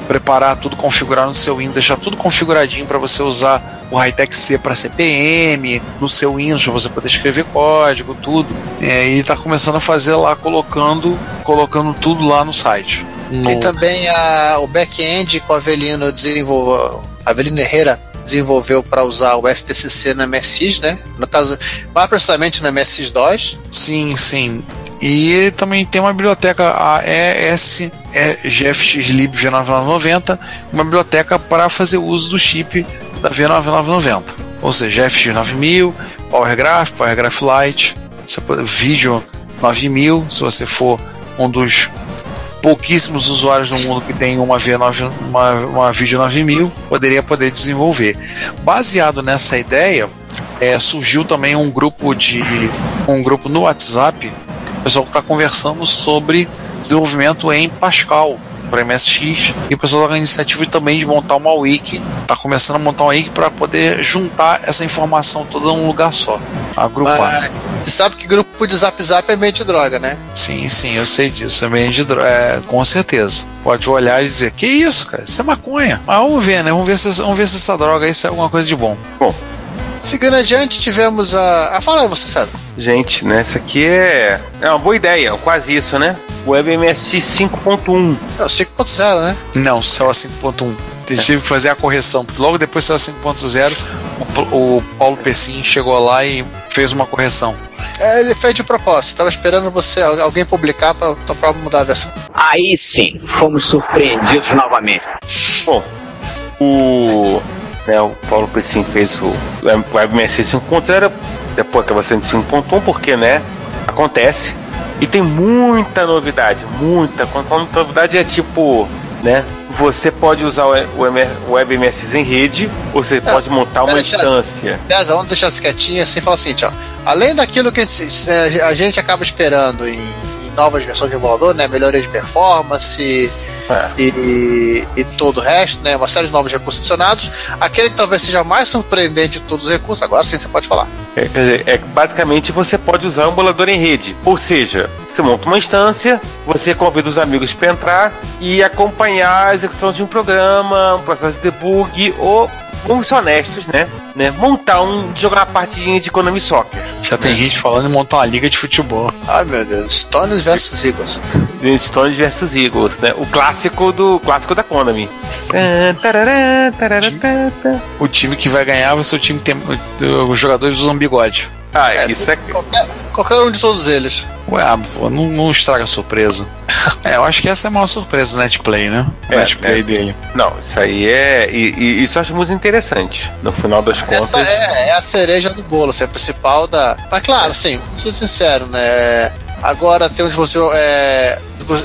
preparar tudo, configurar no seu Windows, deixar tudo configuradinho para você usar o Hightech C para CPM, no seu Windows, para você poder escrever código, tudo. É, e está começando a fazer lá, colocando, colocando tudo lá no site. No- Tem também a, o back-end que o Avelino desenvolveu. Avelino Herrera desenvolveu para usar o STCC na MSX, né? No caso, mais precisamente na MSX DOS. Sim, sim. E também tem uma biblioteca, a ES é GFXLib V9990, uma biblioteca para fazer uso do chip da V9990. Ou seja, FX9000, PowerGraph, PowerGraph Lite, vídeo 9000, se você for um dos pouquíssimos usuários no mundo que tem uma V9, uma, uma vídeo 9000, poderia poder desenvolver. Baseado nessa ideia, é, surgiu também um grupo de um grupo no WhatsApp, o pessoal que está conversando sobre desenvolvimento em Pascal para MSX e o pessoal da iniciativa também de montar uma wiki, está começando a montar uma wiki para poder juntar essa informação toda num lugar só, agrupar. Mas você sabe que grupo de Zap Zap é meio de droga, né? Sim, sim, eu sei disso. É meio de dro- é, com certeza. Pode olhar e dizer, que isso, cara? Isso é maconha. Mas vamos ver, né? Vamos ver se, vamos ver se essa droga aí é alguma coisa de bom. Seguindo adiante, tivemos a. Ah, fala aí você, César. Gente, né? Isso aqui é, é uma boa ideia, quase isso, né? WebMSX 5.1. É o 5.0, né? Não, saiu a 5.1. Tive que fazer a correção, logo depois saiu a 5.0, o, o Paulo Pessin chegou lá e fez uma correção. É, ele fez de propósito. Tava esperando você, alguém publicar pra, pra mudar a versão. Aí sim, fomos surpreendidos novamente. Bom, o, né, o Paulo Pessin fez o WebMSX 5.0, depois acaba sendo 5.1, porque, né, acontece. E tem muita novidade, muita. Quando muita novidade é tipo, né, você pode usar o o o WebMSX em rede, ou você pode montar uma instância. César, vamos deixar isso quietinho assim e falar assim, ó. Além daquilo que a gente, eh, a gente acaba esperando em, em novas versões de emulador, né? Melhoria de performance, e, e todo o resto, né? Uma série de novos recursos adicionados. Aquele que talvez seja mais surpreendente de todos os recursos, agora sim você pode falar. É, quer dizer, é basicamente você pode usar um emulador em rede. Ou seja, você monta uma instância, você convida os amigos para entrar e acompanhar a execução de um programa, um processo de debug ou vamos ser honestos, né? né? Montar um. jogar uma partidinha de Konami Soccer. Já tem gente falando em montar uma liga de futebol. Ai meu Deus, Stones versus Eagles. Stones versus Eagles, né? O clássico do clássico da Konami. O time que vai ganhar vai ser o time que tem. Os jogadores usam bigode. Ah, isso é. Qualquer, qualquer um de todos eles. Ué, pô, não, não estraga a surpresa. (laughs) É, eu acho que essa é a maior surpresa do Netplay, né? O É, Netplay é. dele. Não, isso aí é. E, e isso eu acho muito interessante. No final das contas. Essa é, é a cereja do bolo, assim, a principal da. Mas claro, sim, vamos ser sincero, né? Agora tem um dispositivo, é,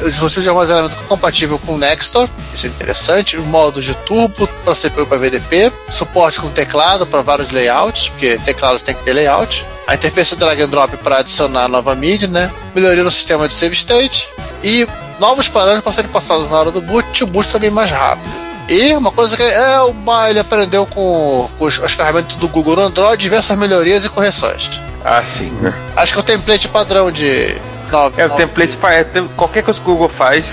dispositivo de armazenamento compatível com o Nextor, isso é interessante. Modos de turbo para CPU e para VDP, suporte com teclado para vários layouts, porque teclados tem que ter layout. A interface drag and drop para adicionar nova mídia, né? Melhoria no sistema de save state e novos parâmetros para serem passados na hora do boot e o boot também mais rápido. E uma coisa que é uma, ele aprendeu com, com os- as ferramentas do Google no Android, diversas melhorias e correções. Ah, sim, né? Acho que é o template padrão de 9. É o template para é, qualquer coisa que o Google faz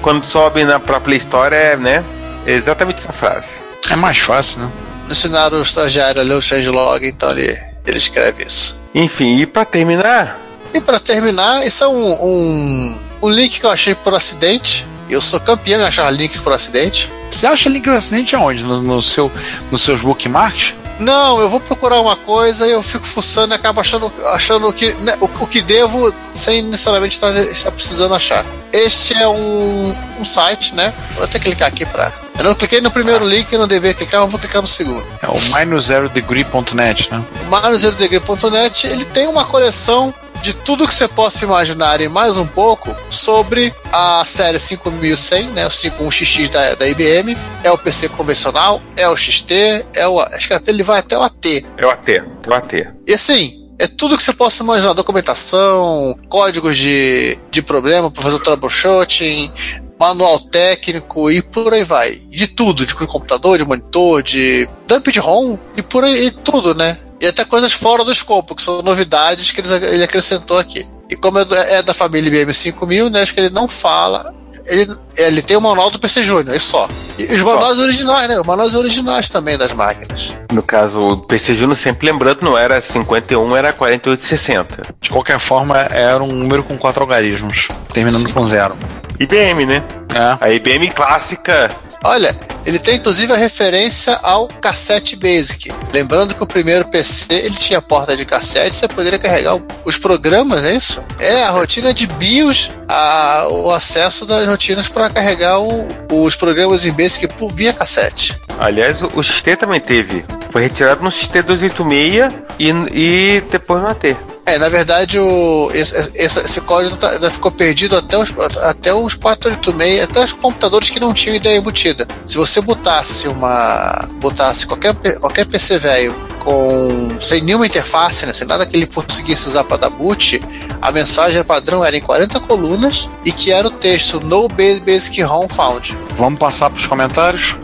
quando sobe na própria Play Store é, né? É exatamente essa frase. É mais fácil, né? Ensinaram o estagiário a ler o changelog, então ele, ele escreve isso. Enfim, e para terminar, E para terminar, isso é um, um, um link que eu achei por acidente. Eu sou campeão em achar link por acidente. Você acha link do acidente aonde? No, no seu, nos seus bookmarks? Não, eu vou procurar uma coisa e eu fico fuçando e acabo achando, achando que, né, o, o que devo sem necessariamente estar, estar precisando achar. Este é um, um site, né? Vou até clicar aqui pra. Eu não cliquei no primeiro link, eu não devia clicar, mas vou clicar no segundo. É o minus0degree.net, né? ManusZeroDegree.net ele tem uma coleção de tudo que você possa imaginar e mais um pouco sobre a série 5100, né, o 51XX da, da IBM, é o PC convencional, é o XT, é o acho que até ele vai até o AT. é o AT, é o AT. E assim, é tudo que você possa imaginar, documentação, códigos de, de problema para fazer o troubleshooting, manual técnico e por aí vai. De tudo, de computador, de monitor, de dump de ROM e por aí e tudo, né? E até coisas fora do escopo, que são novidades que ele acrescentou aqui. E como é, é da família IBM 5000, né, acho que ele não fala. Ele, ele tem o manual do PC Júnior, e só. E os manuais originais, né? Os manuais originais também das máquinas. No caso, o PC Júnior, sempre lembrando, não era 51, era 4860. De qualquer forma, era um número com quatro algarismos, terminando com zero. IBM, né? É. A IBM clássica. Olha, ele tem inclusive a referência ao cassete Basic. Lembrando que o primeiro PC ele tinha porta de cassete, você poderia carregar os programas, é isso? É, a rotina de BIOS, a- o acesso das rotinas para carregar o- os programas em Basic por via cassete. Aliás, o, o XT também teve. Foi retirado no XT 286 e, e depois no AT. É, na verdade, o, esse, esse- esse código tá- ficou perdido até os, até os 486, até os computadores que não tinham ideia embutida. Se você botasse uma. botasse qualquer, qualquer PC velho com sem nenhuma interface, né, sem nada que ele conseguisse usar para dar boot, a mensagem padrão era em 40 colunas e que era o texto No Ba- Basic ROM Found. Vamos passar para os comentários?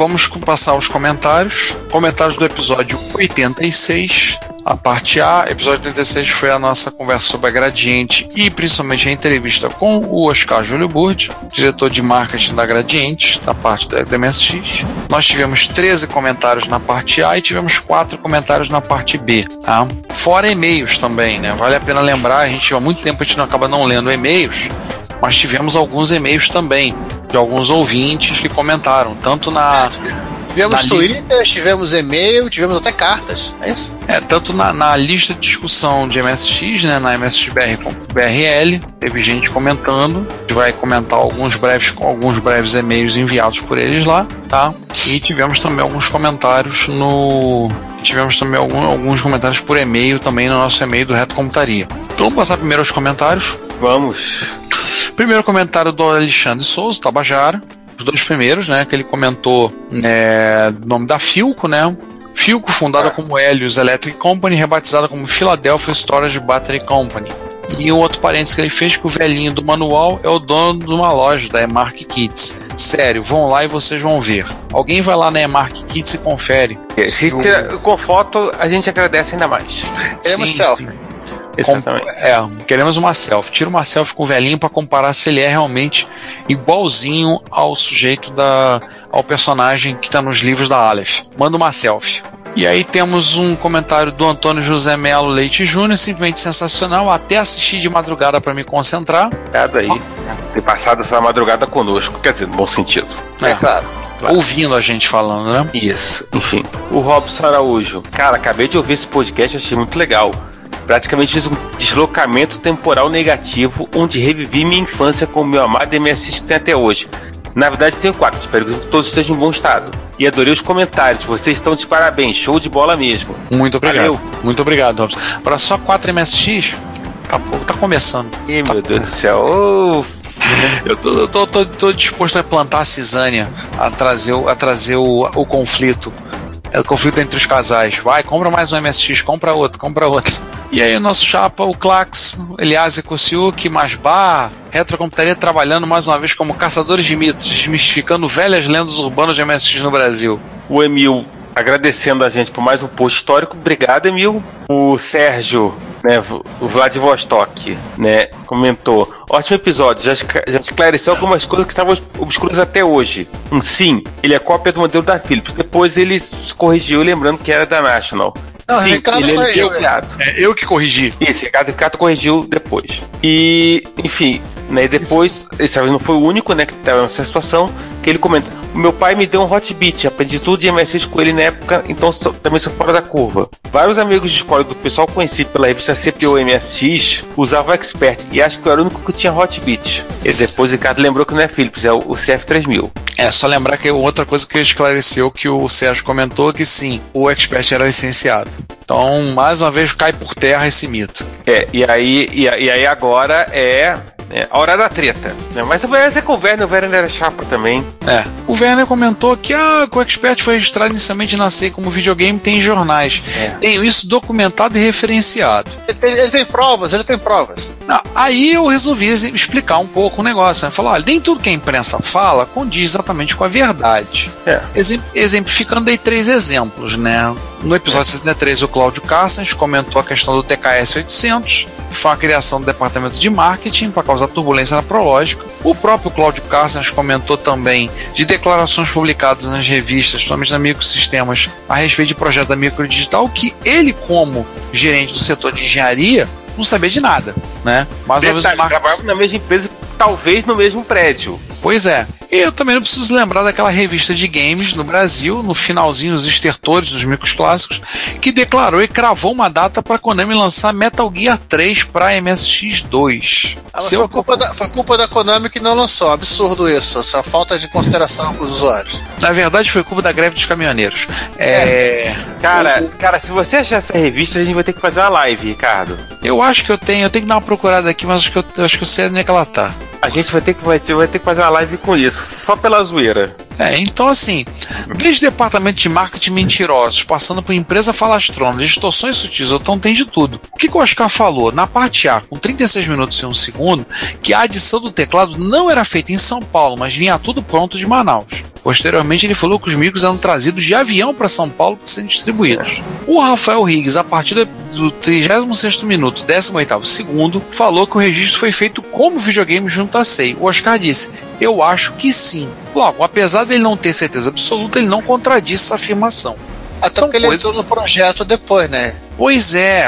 Vamos passar os comentários. Comentários do episódio 86, a parte A. Episódio 86 foi a nossa conversa sobre a Gradiente e principalmente a entrevista com o Oscar Júlio Burdi, diretor de marketing da Gradiente, da parte da MSX. Nós tivemos 13 comentários na parte A e tivemos 4 comentários na parte B. Tá? Fora e-mails também, né? Vale a pena lembrar, a gente há muito tempo a gente não acaba não lendo e-mails, mas tivemos alguns e-mails também de alguns ouvintes que comentaram, tanto na, Tivemos Na Twitter, tivemos e-mail, tivemos até cartas. É isso? é, tanto na, na lista de discussão de MSX, né, na MSXBR com BRL, teve gente comentando. A gente vai comentar alguns breves alguns breves e-mails enviados por eles lá, tá? E tivemos também alguns comentários no tivemos também algum- alguns comentários por e-mail também no nosso e-mail do Reto Computaria. Então vamos passar primeiro aos comentários. Vamos. Primeiro comentário do Alexandre Souza, Tabajara. Os dois primeiros, né? Que ele comentou né, o nome da Filco, né? Filco, fundada como Helios Electric Company, rebatizada como Philadelphia Storage Battery Company. E um outro parênteses que ele fez que o velhinho do manual é o dono de uma loja da Emark Kids. Sério, vão lá e vocês vão ver. Alguém vai lá na Emark Kids e confere. É, Se o- ter- com foto, a gente agradece ainda mais. Queremos Sim, selfie. Exatamente. é, queremos uma selfie. Tira uma selfie com o velhinho pra comparar se ele é realmente igualzinho ao sujeito da. ao personagem que tá nos livros da Aleph. Manda uma selfie. E aí temos um comentário do Antônio José Melo Leite Júnior, simplesmente sensacional. Até assisti de madrugada pra me concentrar. Obrigado aí. Ter passado essa madrugada conosco. Quer dizer, no bom sentido. É, claro. Ouvindo a gente falando, né? Isso, enfim. O Robson Araújo. Cara, acabei de ouvir esse podcast, achei muito legal. Praticamente fiz um deslocamento temporal negativo, onde revivi minha infância com o meu amado MSX que tem até hoje. Na verdade, tenho quatro, espero que todos estejam em bom estado. E adorei os comentários, vocês estão de parabéns, show de bola mesmo. Muito obrigado. Valeu. Muito obrigado, Robson. Para só 4 MSX, tá, tá começando. Ih, meu Deus do céu. Eu tô, eu tô, tô- tô disposto a plantar a cisânia, a trazer, o- a trazer o, o conflito. É o conflito entre os casais. Vai, compra mais um MSX, compra outro, compra outro. E aí o nosso chapa, o Clax, Elias Kosiuk, Masbar, Retrocomputaria trabalhando mais uma vez como caçadores de mitos, desmistificando velhas lendas urbanas de MSX no Brasil. O Emil agradecendo a gente por mais um post histórico. Obrigado, Emil. O Sérgio, né, o Vladivostok, né, comentou. Ótimo episódio, já, já esclareceu algumas coisas que estavam obscuras até hoje. Um, sim, ele é cópia do modelo da Philips. Depois ele se corrigiu, lembrando que era da National. Não, sim, Ricardo ele, corrigiu, deu piada. É eu que corrigi. Isso, Ricardo, Ricardo corrigiu depois. E, enfim, né, depois, esse talvez não foi o único, né, que estava nessa situação, que ele comenta, o meu pai me deu um hot beat, aprendi tudo de MSX com ele na época, então sou- também sou fora da curva. Vários amigos de escola do pessoal conhecido pela revista CPO MSX usavam o Expert, e acho que eu era o único que tinha hot beat. E depois o Ricardo lembrou que não é Philips, é o, o CF3000. É, só lembrar que outra coisa que esclareceu que o Sérgio comentou que sim, o Expert era licenciado. Então, mais uma vez, cai por terra esse mito. É, e aí, e, e aí agora é, é a hora da treta. Né? Mas também é com o Werner, o Werner era chapa também. É. O Werner comentou que, ah, que o Expert foi registrado inicialmente na CEI como videogame, tem em jornais. Tenho isso documentado e referenciado. Ele, tem- ele tem provas, ele tem provas. Não, aí eu resolvi ex- explicar um pouco o negócio. Né? Falar, olha, nem tudo que a imprensa fala condiz exatamente com a verdade. É. Exemp- exemplificando, dei três exemplos, né? No episódio 63, o Cláudio Carstens comentou a questão do TKS 800, que foi a criação do departamento de marketing para causar turbulência na Prológica. O próprio Cláudio Carstens comentou também de declarações publicadas nas revistas, somente na Microsistemas, a respeito de projeto da Microdigital, que ele, como gerente do setor de engenharia, não sabia de nada, né? Mas Detalhe, Marcos- trabalhava na mesma empresa, talvez no mesmo prédio. Pois é. E eu também não preciso lembrar daquela revista de games no Brasil, no finalzinho, os estertores dos micros clássicos, que declarou e cravou uma data para Konami lançar Metal Gear 3 para MSX2. Ah, foi, culpa da, foi culpa da Konami que não lançou. Absurdo isso. Essa falta de consideração com os usuários. Na verdade, foi culpa da greve dos caminhoneiros. É, Cara, cara, se você achar essa revista, a gente vai ter que fazer uma live, Ricardo. Eu acho que eu tenho, eu tenho que dar uma procurada aqui, mas acho que eu, eu acho que eu sei onde é que ela tá. A gente vai ter que, vai ter, vai ter que fazer uma live com isso, só pela zoeira. É, então assim, desde departamento de marketing mentirosos, passando por empresa falastrona, distorções sutis, então tem de tudo. O que, que o Oscar falou? Na parte A, com 36 minutos e 1 segundo, que a adição do teclado não era feita em São Paulo, mas vinha tudo pronto de Manaus. Posteriormente, ele falou que os micros eram trazidos de avião para São Paulo para serem distribuídos. O Rafael Riggs, a partir do- do 36 minuto, 18 segundo, falou que o registro foi feito como videogame junto à SEI. O Oscar disse: Eu acho que sim. Logo, apesar dele não ter certeza absoluta, ele não contradisse essa afirmação. Até São porque ele coisas- entrou no projeto depois, né? Pois é,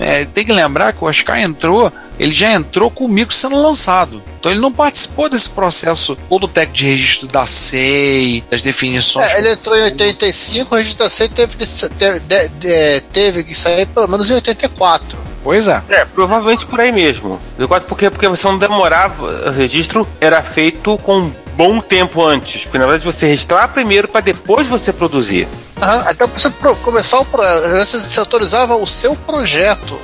é, tem que lembrar que o Oscar entrou, ele já entrou com o micro sendo lançado. Então ele não participou desse processo todo técnico de registro da SEI, das definições. É, ele entrou em 85, o registro da SEI teve, teve, de- de- teve que sair pelo menos em 84. Pois é. É, provavelmente por aí mesmo. Quase porque, porque você não demorava, o registro era feito com um bom tempo antes. Porque na verdade você registrar primeiro para depois você produzir. Aham, até você começar o projeto, você você autorizava o seu projeto.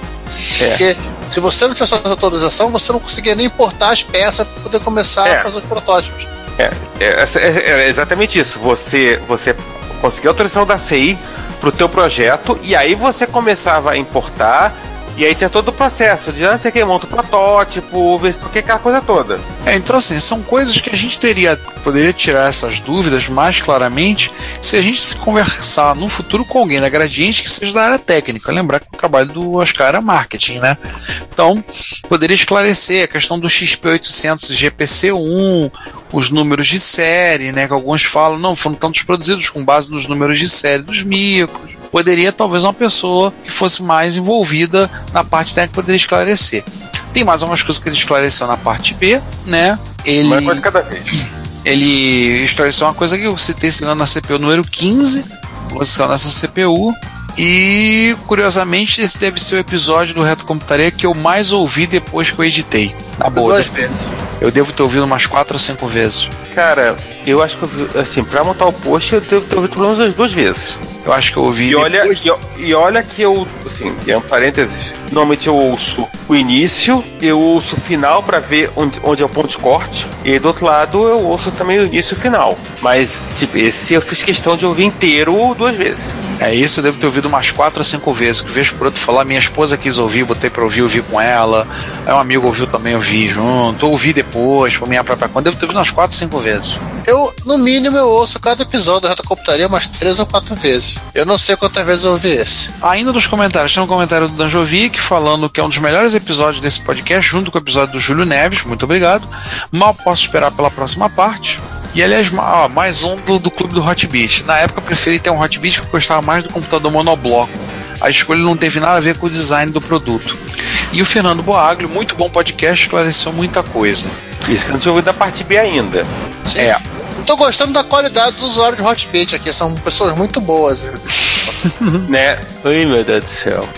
É. Porque se você não tivesse essa autorização, você não conseguia nem importar as peças para poder começar É. a fazer os protótipos. É, é, é- é exatamente isso. Você, você conseguiu a autorização da CI pro teu projeto e aí você começava a importar E aí tinha todo o processo de não sei quem monta o protótipo, ver o que aquela coisa toda. É, então assim, são coisas que a gente teria, poderia tirar essas dúvidas mais claramente se a gente conversar no futuro com alguém da Gradiente que seja da área técnica. Lembrar que o trabalho do Oscar era marketing, né? Então, poderia esclarecer a questão do XP800 GPC1, os números de série, né? Que alguns falam, não, foram tantos produzidos com base nos números de série dos micros. Poderia, talvez, uma pessoa que fosse mais envolvida na parte técnica poderia esclarecer. Tem mais algumas coisas que ele esclareceu na parte B, né? Ele, Uma coisa cada vez. ele esclareceu uma coisa que eu citei ano na CPU número 15, posição nessa CPU. E, curiosamente, esse deve ser o episódio do Reto Computaria que eu mais ouvi depois que eu editei. Na boa, Duas vezes. Eu devo ter ouvido umas quatro ou cinco vezes. Cara, eu acho que assim, pra montar o post eu devo ter ouvido pelo menos umas duas vezes. Eu acho que eu ouvi E olha, depois- e, e olha que eu, assim, é um parênteses. Normalmente eu ouço o início, eu ouço o final pra ver onde, onde é o ponto de corte. E do outro lado eu ouço também o início e o final. Mas, tipo, esse eu fiz questão de ouvir inteiro duas vezes. É isso, eu devo ter ouvido umas quatro ou cinco vezes. Que vejo por outro falar, minha esposa quis ouvir, botei pra ouvir, ouvi com ela. Aí um amigo ouviu também, ouvi junto. Ouvi depois, por minha própria conta. Devo ter ouvido umas quatro, cinco vezes. Eu, no mínimo, eu ouço cada episódio do Reto Computaria umas três ou quatro vezes. Eu não sei quantas vezes eu ouvi esse. Ainda dos comentários, tem um comentário do Danjovic falando que é um dos melhores episódios desse podcast, junto com o episódio do Júlio Neves. Muito obrigado. Mal posso esperar pela próxima parte. E aliás, ma- ó, mais um do, do clube do Hotbit. Na época eu preferi ter um Hotbit porque eu gostava mais do computador monobloco. A escolha não teve nada a ver com o design do produto. E o Fernando Boaglio, muito bom podcast, esclareceu muita coisa. Isso que eu não tinha ouvido da parte B ainda. É, Eu tô gostando da qualidade dos usuários de Hotbit aqui, são pessoas muito boas. (laughs) né? Ai, meu Deus do céu.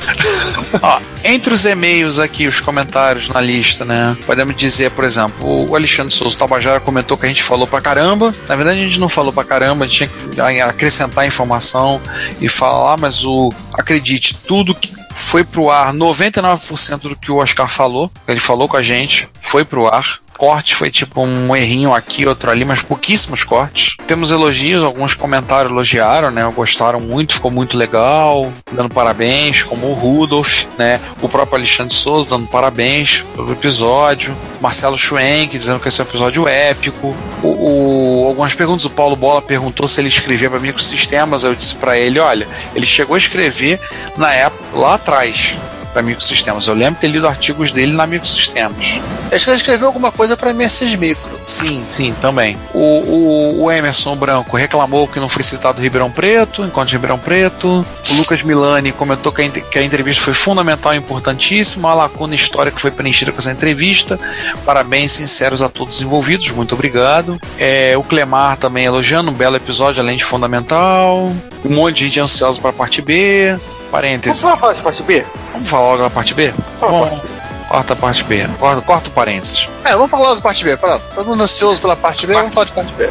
Ó, entre os e-mails aqui, os comentários na lista, né? Podemos dizer, por exemplo, o Alexandre Souza Tabajara comentou que a gente falou pra caramba. Na verdade, a gente não falou pra caramba, a gente tinha que acrescentar informação e falar, mas o acredite, tudo que foi pro ar, 99% do que o Oscar falou, ele falou com a gente, foi pro ar. Corte foi tipo um errinho aqui, outro ali, mas pouquíssimos cortes. Temos elogios, alguns comentários elogiaram, né? Gostaram muito, ficou muito legal, dando parabéns, como o Rudolf, né? O próprio Alexandre Souza dando parabéns pelo episódio. Marcelo Schwenk dizendo que esse é um episódio épico. O, o- algumas perguntas, o Paulo Bola perguntou se ele escrevia para microsistemas. Eu disse para ele: olha, ele chegou a escrever na época, lá atrás, para microsistemas. Eu lembro de ter lido artigos dele na microsistemas. Acho que ele escreveu alguma coisa pra MSX Micro. Sim, sim, também. O, o, o Emerson Branco reclamou que não foi citado Ribeirão Preto, enquanto Ribeirão Preto. O Lucas Milani comentou que a, que a entrevista foi fundamental e importantíssima. A lacuna histórica foi preenchida com essa entrevista. Parabéns sinceros a todos os envolvidos, muito obrigado. É, o Clemar também elogiando, um belo episódio, além de fundamental. Um monte de gente ansiosa para a parte B. Vamos Parênteses. falar dessa parte B? Vamos falar logo da parte B? Fala Bom, corta a parte B. Corta, corta o parênteses. É, vamos falar logo da parte B. Pronto. Todo mundo ansioso pela parte B, vamos falar de parte B.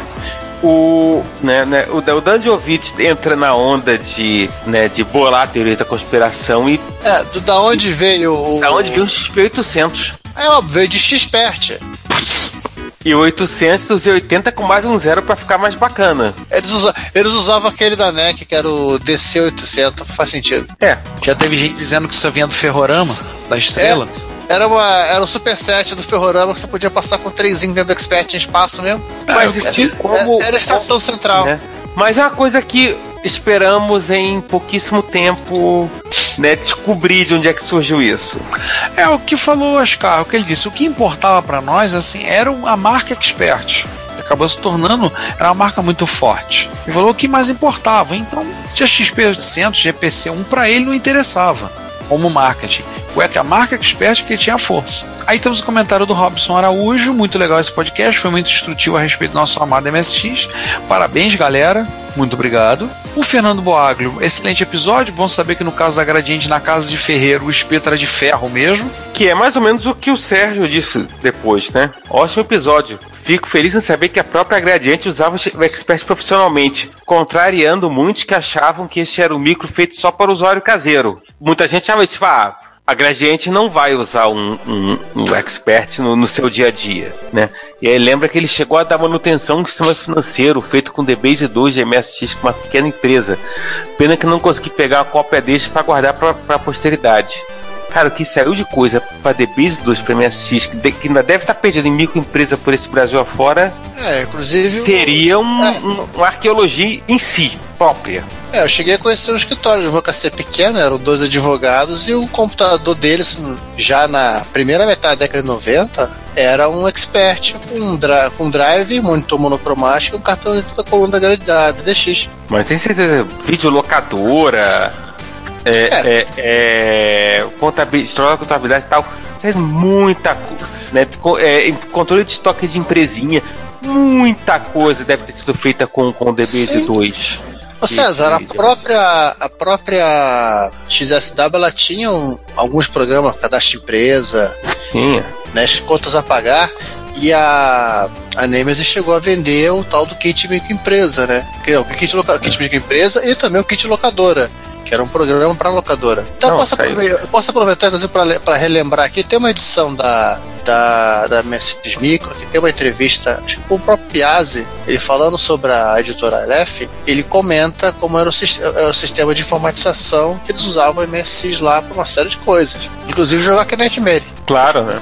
O, né, né, o, o Danjovic entra na onda de, né, de bolar teorias da conspiração e É, do, da onde veio o. da onde veio o XP800. É óbvio, veio de Xpert. (laughs) E o 800 e 80 com mais um zero pra ficar mais bacana. Eles, usa, eles usavam aquele da NEC, que era o DC800, faz sentido. É, Já teve gente dizendo que isso vinha do Ferrorama, da estrela. Era, uma, era um superset do Ferrorama que você podia passar com três dentro do Expert em espaço mesmo. mas eu- de como. era a estação central. né? Mas é uma coisa que esperamos em pouquíssimo tempo né, descobrir de onde é que surgiu isso. É o que falou o Oscar, o que ele disse. O que importava para nós assim era a marca Expert. Acabou se tornando era uma marca muito forte. Ele falou o que mais importava. Então, tinha XP800, GPC1 para ele não interessava como marketing. É que a marca Expert que tinha força. Aí temos o comentário do Robson Araújo, muito legal esse podcast, foi muito instrutivo a respeito do nosso amado MSX. Parabéns, galera. Muito obrigado. O Fernando Boaglio, excelente episódio. Bom saber que no caso da Gradiente, na casa de Ferreiro, o espeto era de ferro mesmo. Que é mais ou menos o que o Sérgio disse depois, né? Ótimo episódio. Fico feliz em saber que a própria Gradiente usava o Expert profissionalmente, contrariando muitos que achavam que este era um micro feito só para usuário caseiro. Muita gente achava isso, ah, a Gradiente não vai usar um, um, um expert no, no, seu dia a dia, né? E aí lembra que ele chegou a dar manutenção no sistema financeiro feito com DBase 2 de MSX com uma pequena empresa. Pena que não consegui pegar a cópia deste para guardar para a posteridade. Cara, o que saiu de coisa pra DBase 2 pra MSX, que, de- que ainda deve estar perdendo em microempresa por esse Brasil afora, É, inclusive. seria um, É. um- uma arqueologia em si, própria. É, eu cheguei a conhecer um escritório de advocacia pequeno, eram dois advogados, e o computador deles, já na primeira metade da década de 90, era um expert com, um dra- com drive, monitor monocromático e um cartão dentro da coluna da, BDX. Mas tem certeza, videolocadora, é, é, é, contabil- história da contabilidade e tal, isso é muita coisa. Né? É, controle de estoque de empresinha, muita coisa deve ter sido feita com, com o DBase Sim. 2. Ô César, a própria, a própria XSW ela tinha um- alguns programas, cadastro de empresa, Tinha. né, as contas a pagar, e a, a Nemesis chegou a vender o tal do kit microempresa, né? Que é o kit, loca, kit microempresa e também o kit locadora, que era um programa para locadora. Então eu Não, posso, caiu. aproveitar, eu posso aproveitar para relembrar aqui, tem uma edição da, da, da Mercedes Micro, que tem uma entrevista com o próprio Piazzi, ele falando sobre a editora Aleph, ele comenta como era o, sis- é o sistema de informatização que eles usavam o MSX lá para uma série de coisas, inclusive jogar Kinect Mary. Claro, né?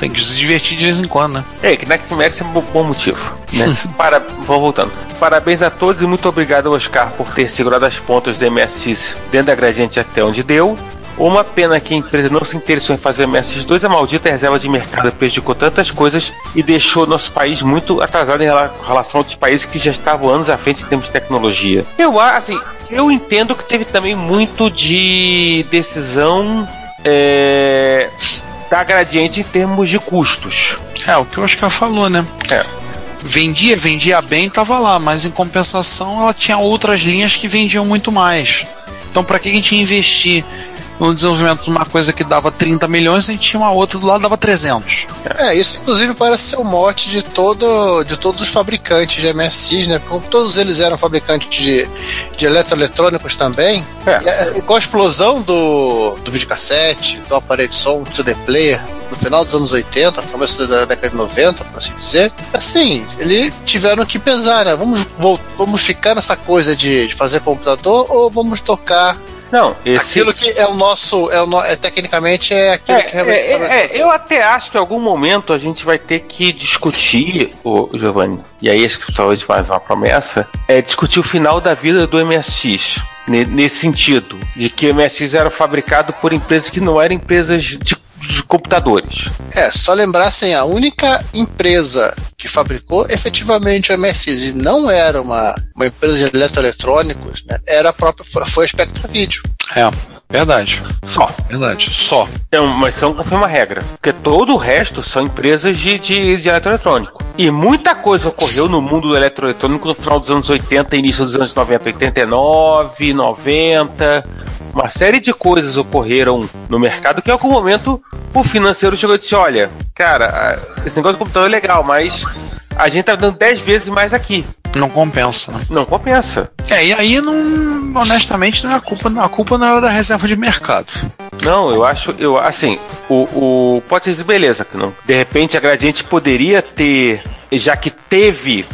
Tem que se divertir de vez em quando, né? É, Kinect Mercy é um bom- motivo. Né? (laughs) Para, vamos voltando. Parabéns a todos e muito obrigado, Oscar, por ter segurado as pontas do MSX dentro da gradiente até onde deu. Uma pena que a empresa não se interessou em fazer o MSX2, a maldita reserva de mercado prejudicou tantas coisas e deixou nosso país muito atrasado em rela- relação a outros países que já estavam anos à frente em termos de tecnologia. Eu acho, assim, eu entendo que teve também muito de decisão é, da gradiente em termos de custos. É, o que o Oscar falou, né? É. Vendia, vendia bem, tava lá, mas em compensação ela tinha outras linhas que vendiam muito mais. Então, para que a gente ia investir no desenvolvimento de uma coisa que dava 30 milhões, a gente tinha uma outra do lado que dava 300? É, isso inclusive parece ser o mote de, todo, de todos os fabricantes de MSX, né? Como todos eles eram fabricantes de, de eletroeletrônicos também, É. e, é, e com a explosão do, do videocassete, do aparelho de som, do CD player, no final dos anos 80, começo da década de 90, por assim dizer, assim, eles tiveram que pesar, né? Vamos, vamos ficar nessa coisa de, de fazer computador ou vamos tocar Não, esse. aquilo que é o nosso, é, o no, é tecnicamente é aquilo É, que realmente é, é, fazer. eu até acho que em algum momento a gente vai ter que discutir, o Giovanni, e aí acho que talvez faz uma promessa, é discutir o final da vida do MSX. ne- Nesse sentido, de que o MSX era fabricado por empresas que não eram empresas de, computadores. É, só lembrar assim, a única empresa que fabricou efetivamente o MSX e não era uma, uma empresa de eletroeletrônicos, né, era a própria, foi- foi a Spectra Video. É, verdade. Só. Verdade. Só. É, mas são confirma uma regra. Porque todo o resto são empresas de, de, de eletroeletrônico. E muita coisa ocorreu no mundo do eletroeletrônico no final dos anos 80 e início dos anos 90. 89, 90. Uma série de coisas ocorreram no mercado que em algum momento o financeiro chegou e disse: Olha, cara, esse negócio de computador é legal, mas a gente tá dando 10 vezes mais aqui. Não compensa, né? Não compensa. É, e aí não. Honestamente, não é a culpa. A culpa não era da reserva de mercado. Não, eu acho, eu assim, o, o pode ser beleza, que não. De repente a Gradiente poderia ter, já que teve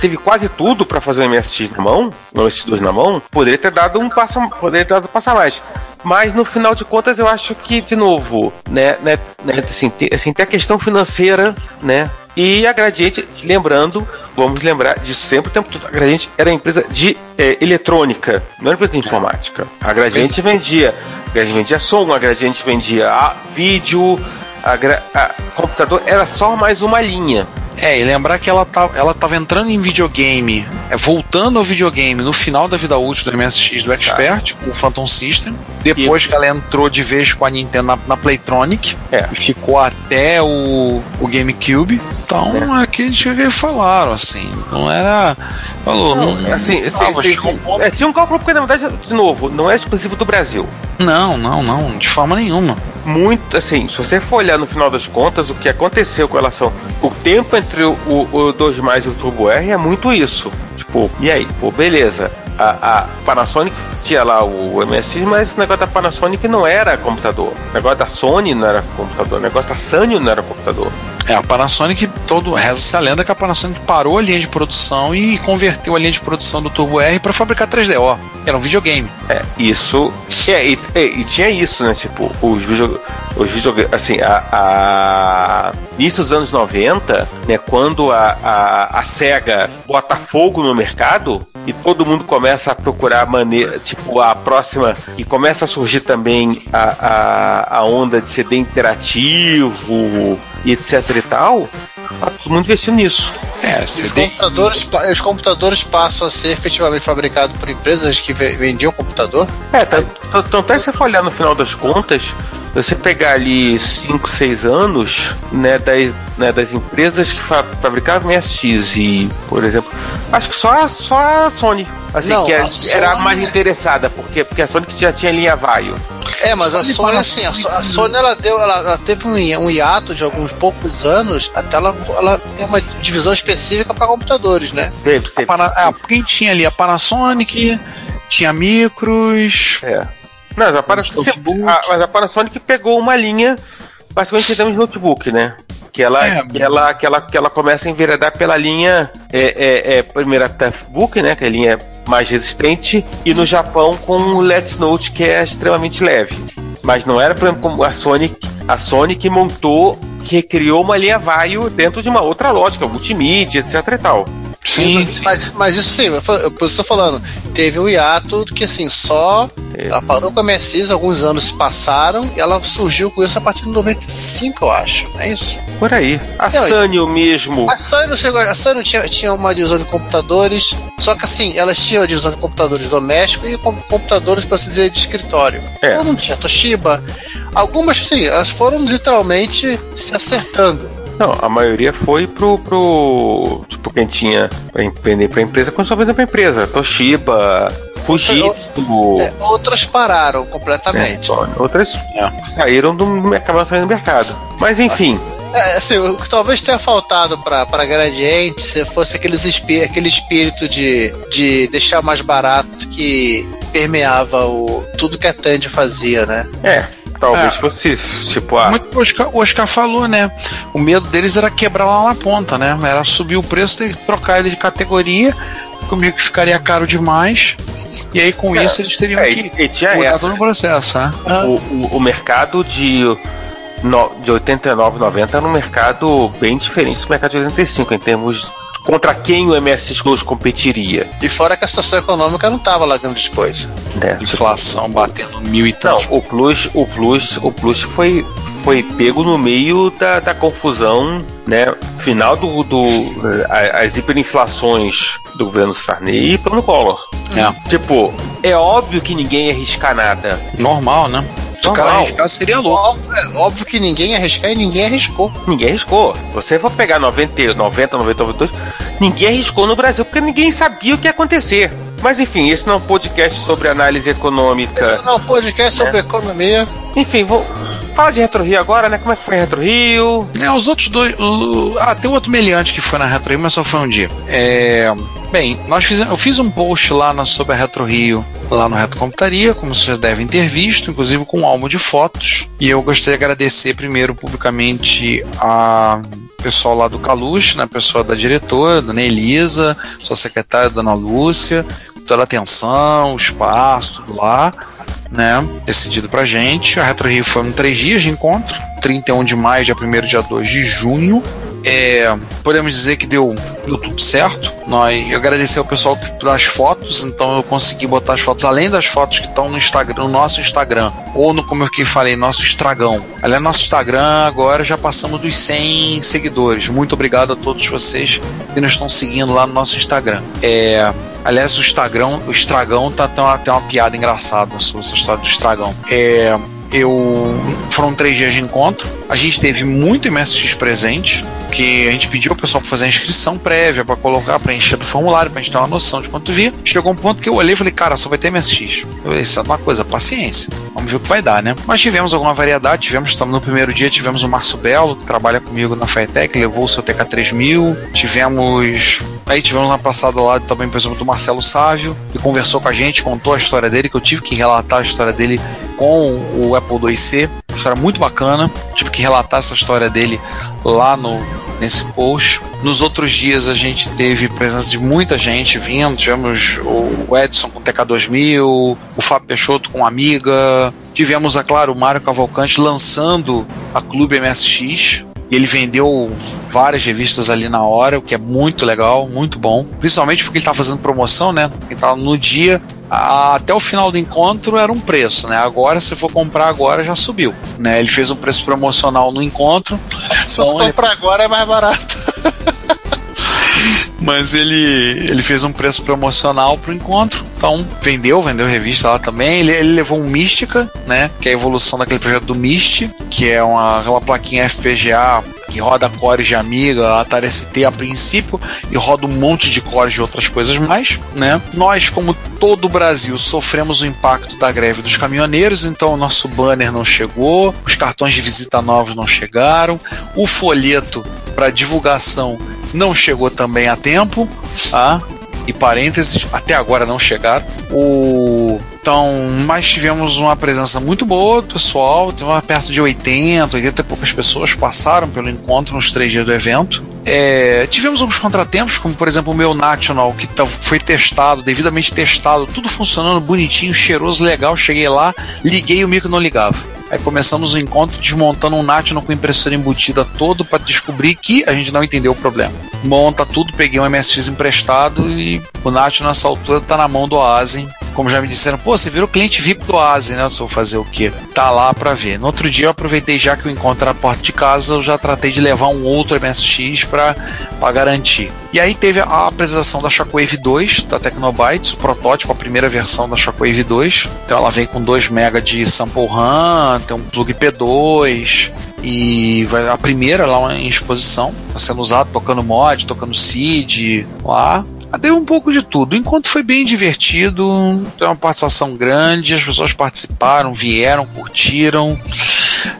teve quase tudo para fazer o MSX na mão, o MSX2 na mão, poderia ter dado um passo, poderia ter dado um passo a mais. Mas no final de contas eu acho que de novo, né, né, né assim, tem, assim, tem a questão financeira, né? E a Gradiente, lembrando, vamos lembrar disso sempre o tempo todo. A Gradiente era empresa de eh, eletrônica, não era empresa de informática. A Gradiente vendia, a Gradiente vendia som, a Gradiente vendia vídeo, a, a computador era só mais uma linha. É, e lembrar que ela, tá, ela tava entrando em videogame, é, voltando ao videogame no final da vida útil do MSX do Expert, com o Phantom System. Depois que ela entrou de vez com a Nintendo na, na Playtronic, É. e ficou até o, o GameCube. Então, é aquilo que falaram, assim. Não era. Falou, não, Assim, não, assim, assim, chegou um é, tinha um cálculo porque na verdade, de novo, não é exclusivo do Brasil. não, não, não, de forma nenhuma. muito, assim, se você for olhar no final das contas, o que aconteceu com relação. O tempo entre o, o 2 mais e o Turbo R é muito isso. Tipo, e aí? Pô, beleza. A, a Panasonic tinha lá o MSX, mas o negócio da Panasonic não era computador. O negócio da Sony não era computador. O negócio da Sanyo não era computador. É, a Panasonic, todo reza-se a lenda que a Panasonic parou a linha de produção e converteu a linha de produção do Turbo R para fabricar 3DO. Era um videogame. É, isso. É, e, e- e tinha isso, né? Tipo, os videogames. Os videogames assim, a, a. Início dos anos 90, né? Quando a, a, a SEGA bota fogo no mercado e todo mundo começa a procurar maneira. Tipo, a próxima. E começa a surgir também a, a, a onda de CD interativo e etc e tal. Tá todo mundo investindo nisso. É, Os CD. computadores, os computadores passam a ser efetivamente fabricados por empresas que ve- vendiam computador. É, tá- tá- tanto é que você for olhar no final das contas, você pegar ali 5, 6 anos, né, das, né, das empresas que fa fabricavam MSX e, por exemplo, acho que só, a- só a Sony, assim, Não, que a era, Sony- era mais interessada, porque, porque a Sony que já tinha linha Vaio. É, mas a Sony assim, a, a Sony ela deu, ela, ela teve um, um hiato de alguns poucos anos até ela, ela ter uma divisão específica para computadores, né? Teve, A teve, Pana, quem tinha ali a Panasonic, tinha Micros. é. Não, mas a, Panasonic, a, mas a Panasonic pegou uma linha, basicamente em termos de notebook, né? Que ela, É. que, ela, que, ela, que ela começa a enveredar pela linha, é, é, é, primeiro a Toughbook, né? Que é a linha mais resistente, e no Japão com o Let's Note, que é extremamente leve. Mas não era, por exemplo, como a Sony, a Sony que montou, que recriou uma linha Vaio dentro de uma outra lógica, multimídia, etc e tal. Sim, mas, sim. Mas, mas isso sim, eu tô falando. Teve um hiato que assim, só. É. Ela parou com a MSX, alguns anos se passaram e ela surgiu com isso a partir de 95, eu acho. É isso. Por aí. A Não, Sanyo mesmo. A chegou, a Sony tinha, tinha uma divisão de computadores, só que assim, elas tinham a divisão de computadores domésticos e com- computadores, para se dizer, de escritório. É. Ela não tinha Toshiba. Algumas, sim, elas foram literalmente se acertando. Não, a maioria foi pro. pro tipo, quem tinha pra vender pra empresa, começou a vender pra empresa. Toshiba, Fujitsu. É, outras pararam né, completamente. Sony. Outras É. saíram do mercado, saíram do mercado. Mas enfim, É, assim, o que talvez tenha faltado pra, pra Gradiente se fosse aqueles espí aquele espírito de, de deixar mais barato que permeava o, tudo que a Tandy fazia, né? é. Talvez É. fosse tipo a. Muito o Oscar, o Oscar falou, né? O medo deles era quebrar lá na ponta, né? Era subir o preço, ter que trocar ele de categoria, comigo que ficaria caro demais. E aí com É, isso eles teriam é, que e- e tinha mudar essa. todo o processo, né? o, o, o mercado de, no, de 89, 90 era um mercado bem diferente do mercado de 85, em termos contra quem o MSX Close competiria. E fora que a situação econômica não tava lá grande coisa. Né? Inflação batendo mil e Não, tantos. o Plus, o Plus, o Plus foi, foi pego no meio da, da confusão, né? Final do, do a- as hiperinflações do governo Sarney e plano Collor. É. Tipo, é óbvio que ninguém ia arriscar nada. Normal, né? Se o cara arriscar, seria louco. Óbvio, é, óbvio que ninguém ia arriscar e ninguém arriscou. Ninguém arriscou. Você for pegar 90, 90, 90, 92, ninguém arriscou no Brasil porque ninguém sabia o que ia acontecer. Mas enfim, esse não é um podcast sobre análise econômica. Esse não é um podcast sobre economia. Enfim, vou falar de Retro Rio agora, né? Como é que foi Retro Rio? É, os outros dois. o- ah, tem outro meliante que foi na Retro Rio, mas só foi um dia. É, bem, nós fizemos, eu fiz um post lá na, sobre a Retro Rio, lá no Retro Computaria, como vocês devem ter visto, inclusive com um álbum de fotos. E eu gostaria de agradecer primeiro publicamente a pessoal lá do Caluche, né, pessoa da diretora, dona Elisa, sua secretária, dona Lúcia, toda a atenção, o espaço, tudo lá né, decidido pra gente. A Retro Rio foi em três dias de encontro, 31 de maio, dia 1 dia 2 de junho. É, podemos dizer que deu, deu tudo certo. Nós, eu agradecer ao pessoal das fotos, então eu consegui botar as fotos, além das fotos que estão no Instagram, no nosso Instagram, ou no, como eu que falei, nosso Estragão. Aliás, nosso Instagram agora já passamos dos 100 seguidores. Muito obrigado a todos vocês que nos estão seguindo lá no nosso Instagram. É, Aliás, o Estragão, o Estragão tá, tem, uma, tem uma piada engraçada sobre essa história do Estragão. É, eu foram três dias de encontro. A gente teve muito MSX presente, que a gente pediu ao pessoal para fazer a inscrição prévia, para colocar, para encher do formulário, pra gente ter uma noção de quanto via. Chegou um ponto que eu olhei e falei, cara, só vai ter MSX. Eu falei, isso é uma coisa, paciência. Vamos ver o que vai dar, né? Mas tivemos alguma variedade, tivemos, estamos no primeiro dia, tivemos o Márcio Belo, que trabalha comigo na Firetech, levou o seu TK3000. Tivemos Aí tivemos na passada lá também, por exemplo, do Marcelo Sávio, que conversou com a gente, contou a história dele, que eu tive que relatar a história dele com o Apple IIc. Uma história muito bacana. Tive que relatar essa história dele lá no nesse post. Nos outros dias a gente teve presença de muita gente vindo. Tivemos o Edson com TK2000, o Fábio Peixoto com Amiga. Tivemos, é claro, o Mário Cavalcante lançando a Clube MSX. E ele vendeu várias revistas ali na hora, o que é muito legal, muito bom. Principalmente porque ele tá fazendo promoção, né? Ele tá no dia, até o final do encontro era um preço, né? Agora, se for comprar agora, já subiu. Né? Ele fez um preço promocional no encontro. Se você Então, comprar agora é mais barato. (laughs) mas ele, ele fez um preço promocional pro encontro. Então, vendeu, vendeu revista lá também. Ele, ele levou um Mística, né? Que é a evolução daquele projeto do Mist, que é uma, aquela plaquinha FPGA que roda cores de Amiga, Atari ST a princípio, e roda um monte de cores de outras coisas mais, né? Nós, como todo o Brasil, sofremos o impacto da greve dos caminhoneiros, então o nosso banner não chegou, os cartões de visita novos não chegaram, o folheto para divulgação não chegou também a tempo, tá? E parênteses, até agora não chegaram. O então, mas tivemos uma presença muito boa do pessoal, uma perto de 80, 80 e poucas pessoas passaram pelo encontro nos três dias do evento. É, tivemos alguns contratempos, como por exemplo o meu National, que tá- foi testado, devidamente testado, tudo funcionando bonitinho, cheiroso, legal. Cheguei lá, liguei o micro não ligava. Aí começamos o encontro desmontando um National com impressora embutida todo para descobrir que a gente não entendeu o problema. Monta tudo, peguei um MSX emprestado e o National nessa altura tá na mão do Asen. Como já me disseram, pô, você virou cliente VIP do Asen, né? Eu vou fazer o quê? Tá lá pra ver. No outro dia eu aproveitei já que o encontro na porta de casa, eu já tratei de levar um outro MSX pra, pra garantir. E aí teve a apresentação da Shockwave 2 da Tecnobytes, o protótipo, a primeira versão da Shockwave 2. Então ela vem com 2 MB de sample RAM, tem um plug P2 e vai, a primeira lá em exposição, tá sendo usado tocando mod, tocando seed lá. Ah, Teve um pouco de tudo. O encontro foi bem divertido, tem uma participação grande, as pessoas participaram, vieram, curtiram.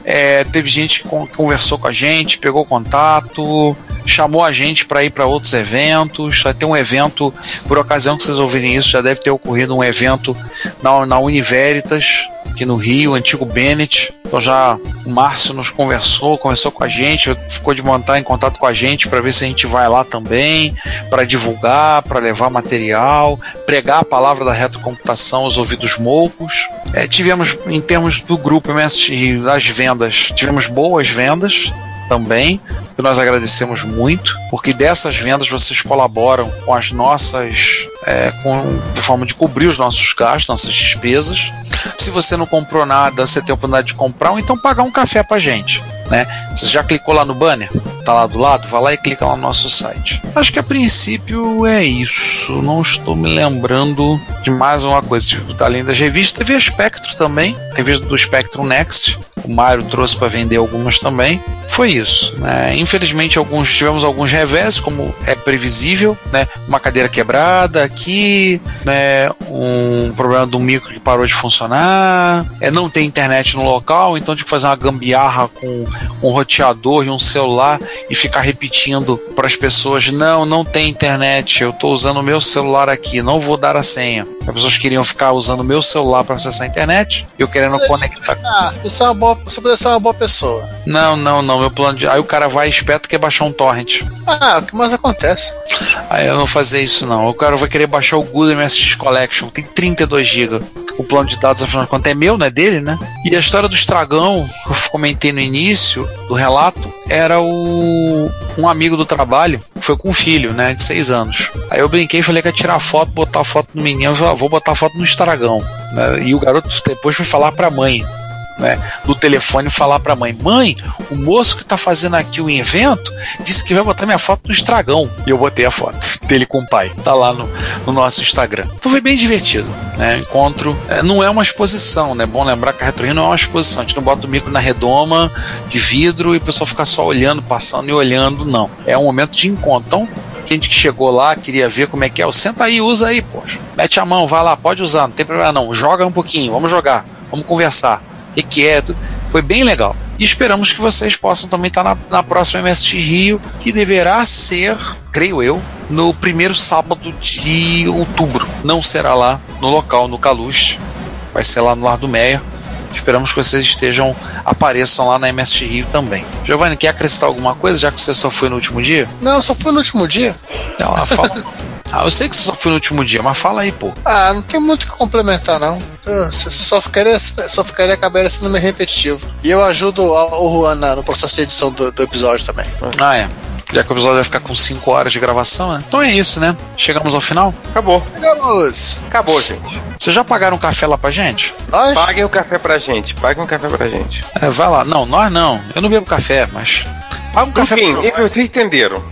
É, teve gente que con- conversou com a gente, pegou contato, chamou a gente para ir para outros eventos. Vai ter um evento, por ocasião que vocês ouvirem isso, já deve ter ocorrido um evento na, na Univeritas, aqui no Rio, antigo Bennett. Então já o Márcio nos conversou, conversou com a gente, ficou de montar em contato com a gente para ver se a gente vai lá também, para divulgar, para levar material, pregar a palavra da retrocomputação aos ouvidos moucos. É, tivemos, em termos do grupo MSX, das vendas, tivemos boas vendas também, que nós agradecemos muito, porque dessas vendas vocês colaboram com as nossas, é, com de forma de cobrir os nossos gastos, nossas despesas. Se você não comprou nada, você tem a oportunidade de comprar, ou então pagar um café pra gente. Né? Você já clicou lá no banner? Tá lá do lado? Vai lá e clica no nosso site. Acho que a princípio é isso. Não estou me lembrando de mais uma coisa. Tipo, além das revistas, teve a Spectro também, a revista do Spectrum Next. O Mário trouxe para vender algumas também. Foi isso. Né? Infelizmente, alguns tivemos alguns revés, como é previsível, né? Uma cadeira quebrada aqui, né? Um problema do micro que parou de funcionar. É não ter internet no local, então tive que fazer uma gambiarra com um roteador e um celular e ficar repetindo para as pessoas: não, não tem internet, eu estou usando o meu celular aqui, não vou dar a senha. As pessoas queriam ficar usando o meu celular para acessar a internet, eu querendo conectar. Ah, você é uma boa, você poderia ser uma boa pessoa. Não, não, não, meu plano de. Aí o cara vai esperto quer baixar um torrent. Ah, o que mais acontece? Aí eu não vou fazer isso não. O cara vai querer baixar o Google MSX Collection, tem 32 GB. O plano de dados, afinal de contas, é meu, não é dele, né? E a história do estragão, que eu comentei no início do relato, era o um amigo do trabalho, foi com um filho, né, de 6 anos. Aí eu brinquei falei que ia tirar foto, botar foto no menino, eu falei, ah, vou botar foto no estragão. Né? E o garoto depois foi falar pra mãe, né, do telefone falar pra mãe: Mãe, o moço que tá fazendo aqui o evento disse que vai botar minha foto no estragão. E eu botei a foto (laughs) dele com o pai. Tá lá no, no nosso Instagram. Então foi bem divertido. Né? Encontro. é, não é uma exposição, né? Bom lembrar que a Retro Rio não é uma exposição. A gente não bota o micro na redoma de vidro e o pessoal fica só olhando, passando e olhando, não. É um momento de encontro. Então, gente que chegou lá, queria ver como é que é. Senta aí, usa aí, poxa. Mete a mão, vai lá, pode usar, não tem problema não. Joga um pouquinho, vamos jogar, vamos conversar. O que, que é? tudo. Foi bem legal. E esperamos que vocês possam também estar na, na próxima MSX Rio, que deverá ser, creio eu, no primeiro sábado de outubro. Não será lá no local, no Caluste. Vai ser lá no Lar do Meia. Esperamos que vocês estejam, apareçam lá na MST Rio também. Giovanni, quer acrescentar alguma coisa, já que você só foi no último dia? Não, só fui no último dia. Ela fala. (laughs) ah, eu sei que você só foi no último dia, mas fala aí, pô. Ah, não tem muito o que complementar, não. Eu Só ficaria, só ficaria acabaria sendo meio repetitivo. E eu ajudo o Juan no processo de edição do, do episódio também. Ah, é. Já que o episódio vai ficar com 5 horas de gravação, né? Então é isso, né? Chegamos ao final. Acabou. Chegamos! Acabou, gente. Vocês já pagaram um café lá pra gente? Nós? Paguem o café pra gente. Paguem um café pra gente. É, vai lá. Não, nós não. Eu não bebo café, mas. Paga um café Enfim, pro vocês entenderam.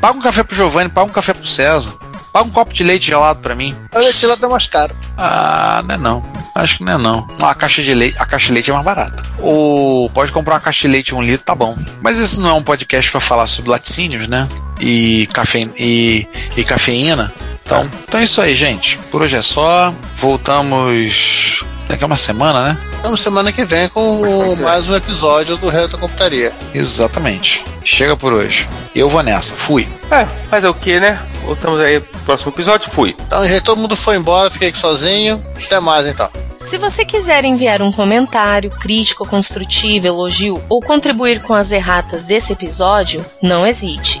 Paga um café pro Giovanni, paga um café pro César. Paga um copo de leite gelado pra mim. O leite lá tá mais caro. Ah, não é não. Acho que não é não. Não, a caixa de leite, a caixa de leite é mais barata. Ou pode comprar uma caixa de leite um litro, tá bom. Mas isso não é um podcast pra falar sobre laticínios, né? E, cafe... e... e cafeína. Então, então é isso aí, gente. Por hoje é só. Voltamos daqui a uma semana, né? Vamos semana que vem com mais um episódio do Reto Computaria. Exatamente. Chega por hoje. Eu vou nessa. Fui. É, fazer o que, né? Voltamos aí pro próximo episódio. Fui. Então, todo mundo foi embora, fiquei aqui sozinho. Até mais, então. Se você quiser enviar um comentário, crítico, construtivo, elogio ou contribuir com as erratas desse episódio, não hesite.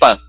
Типа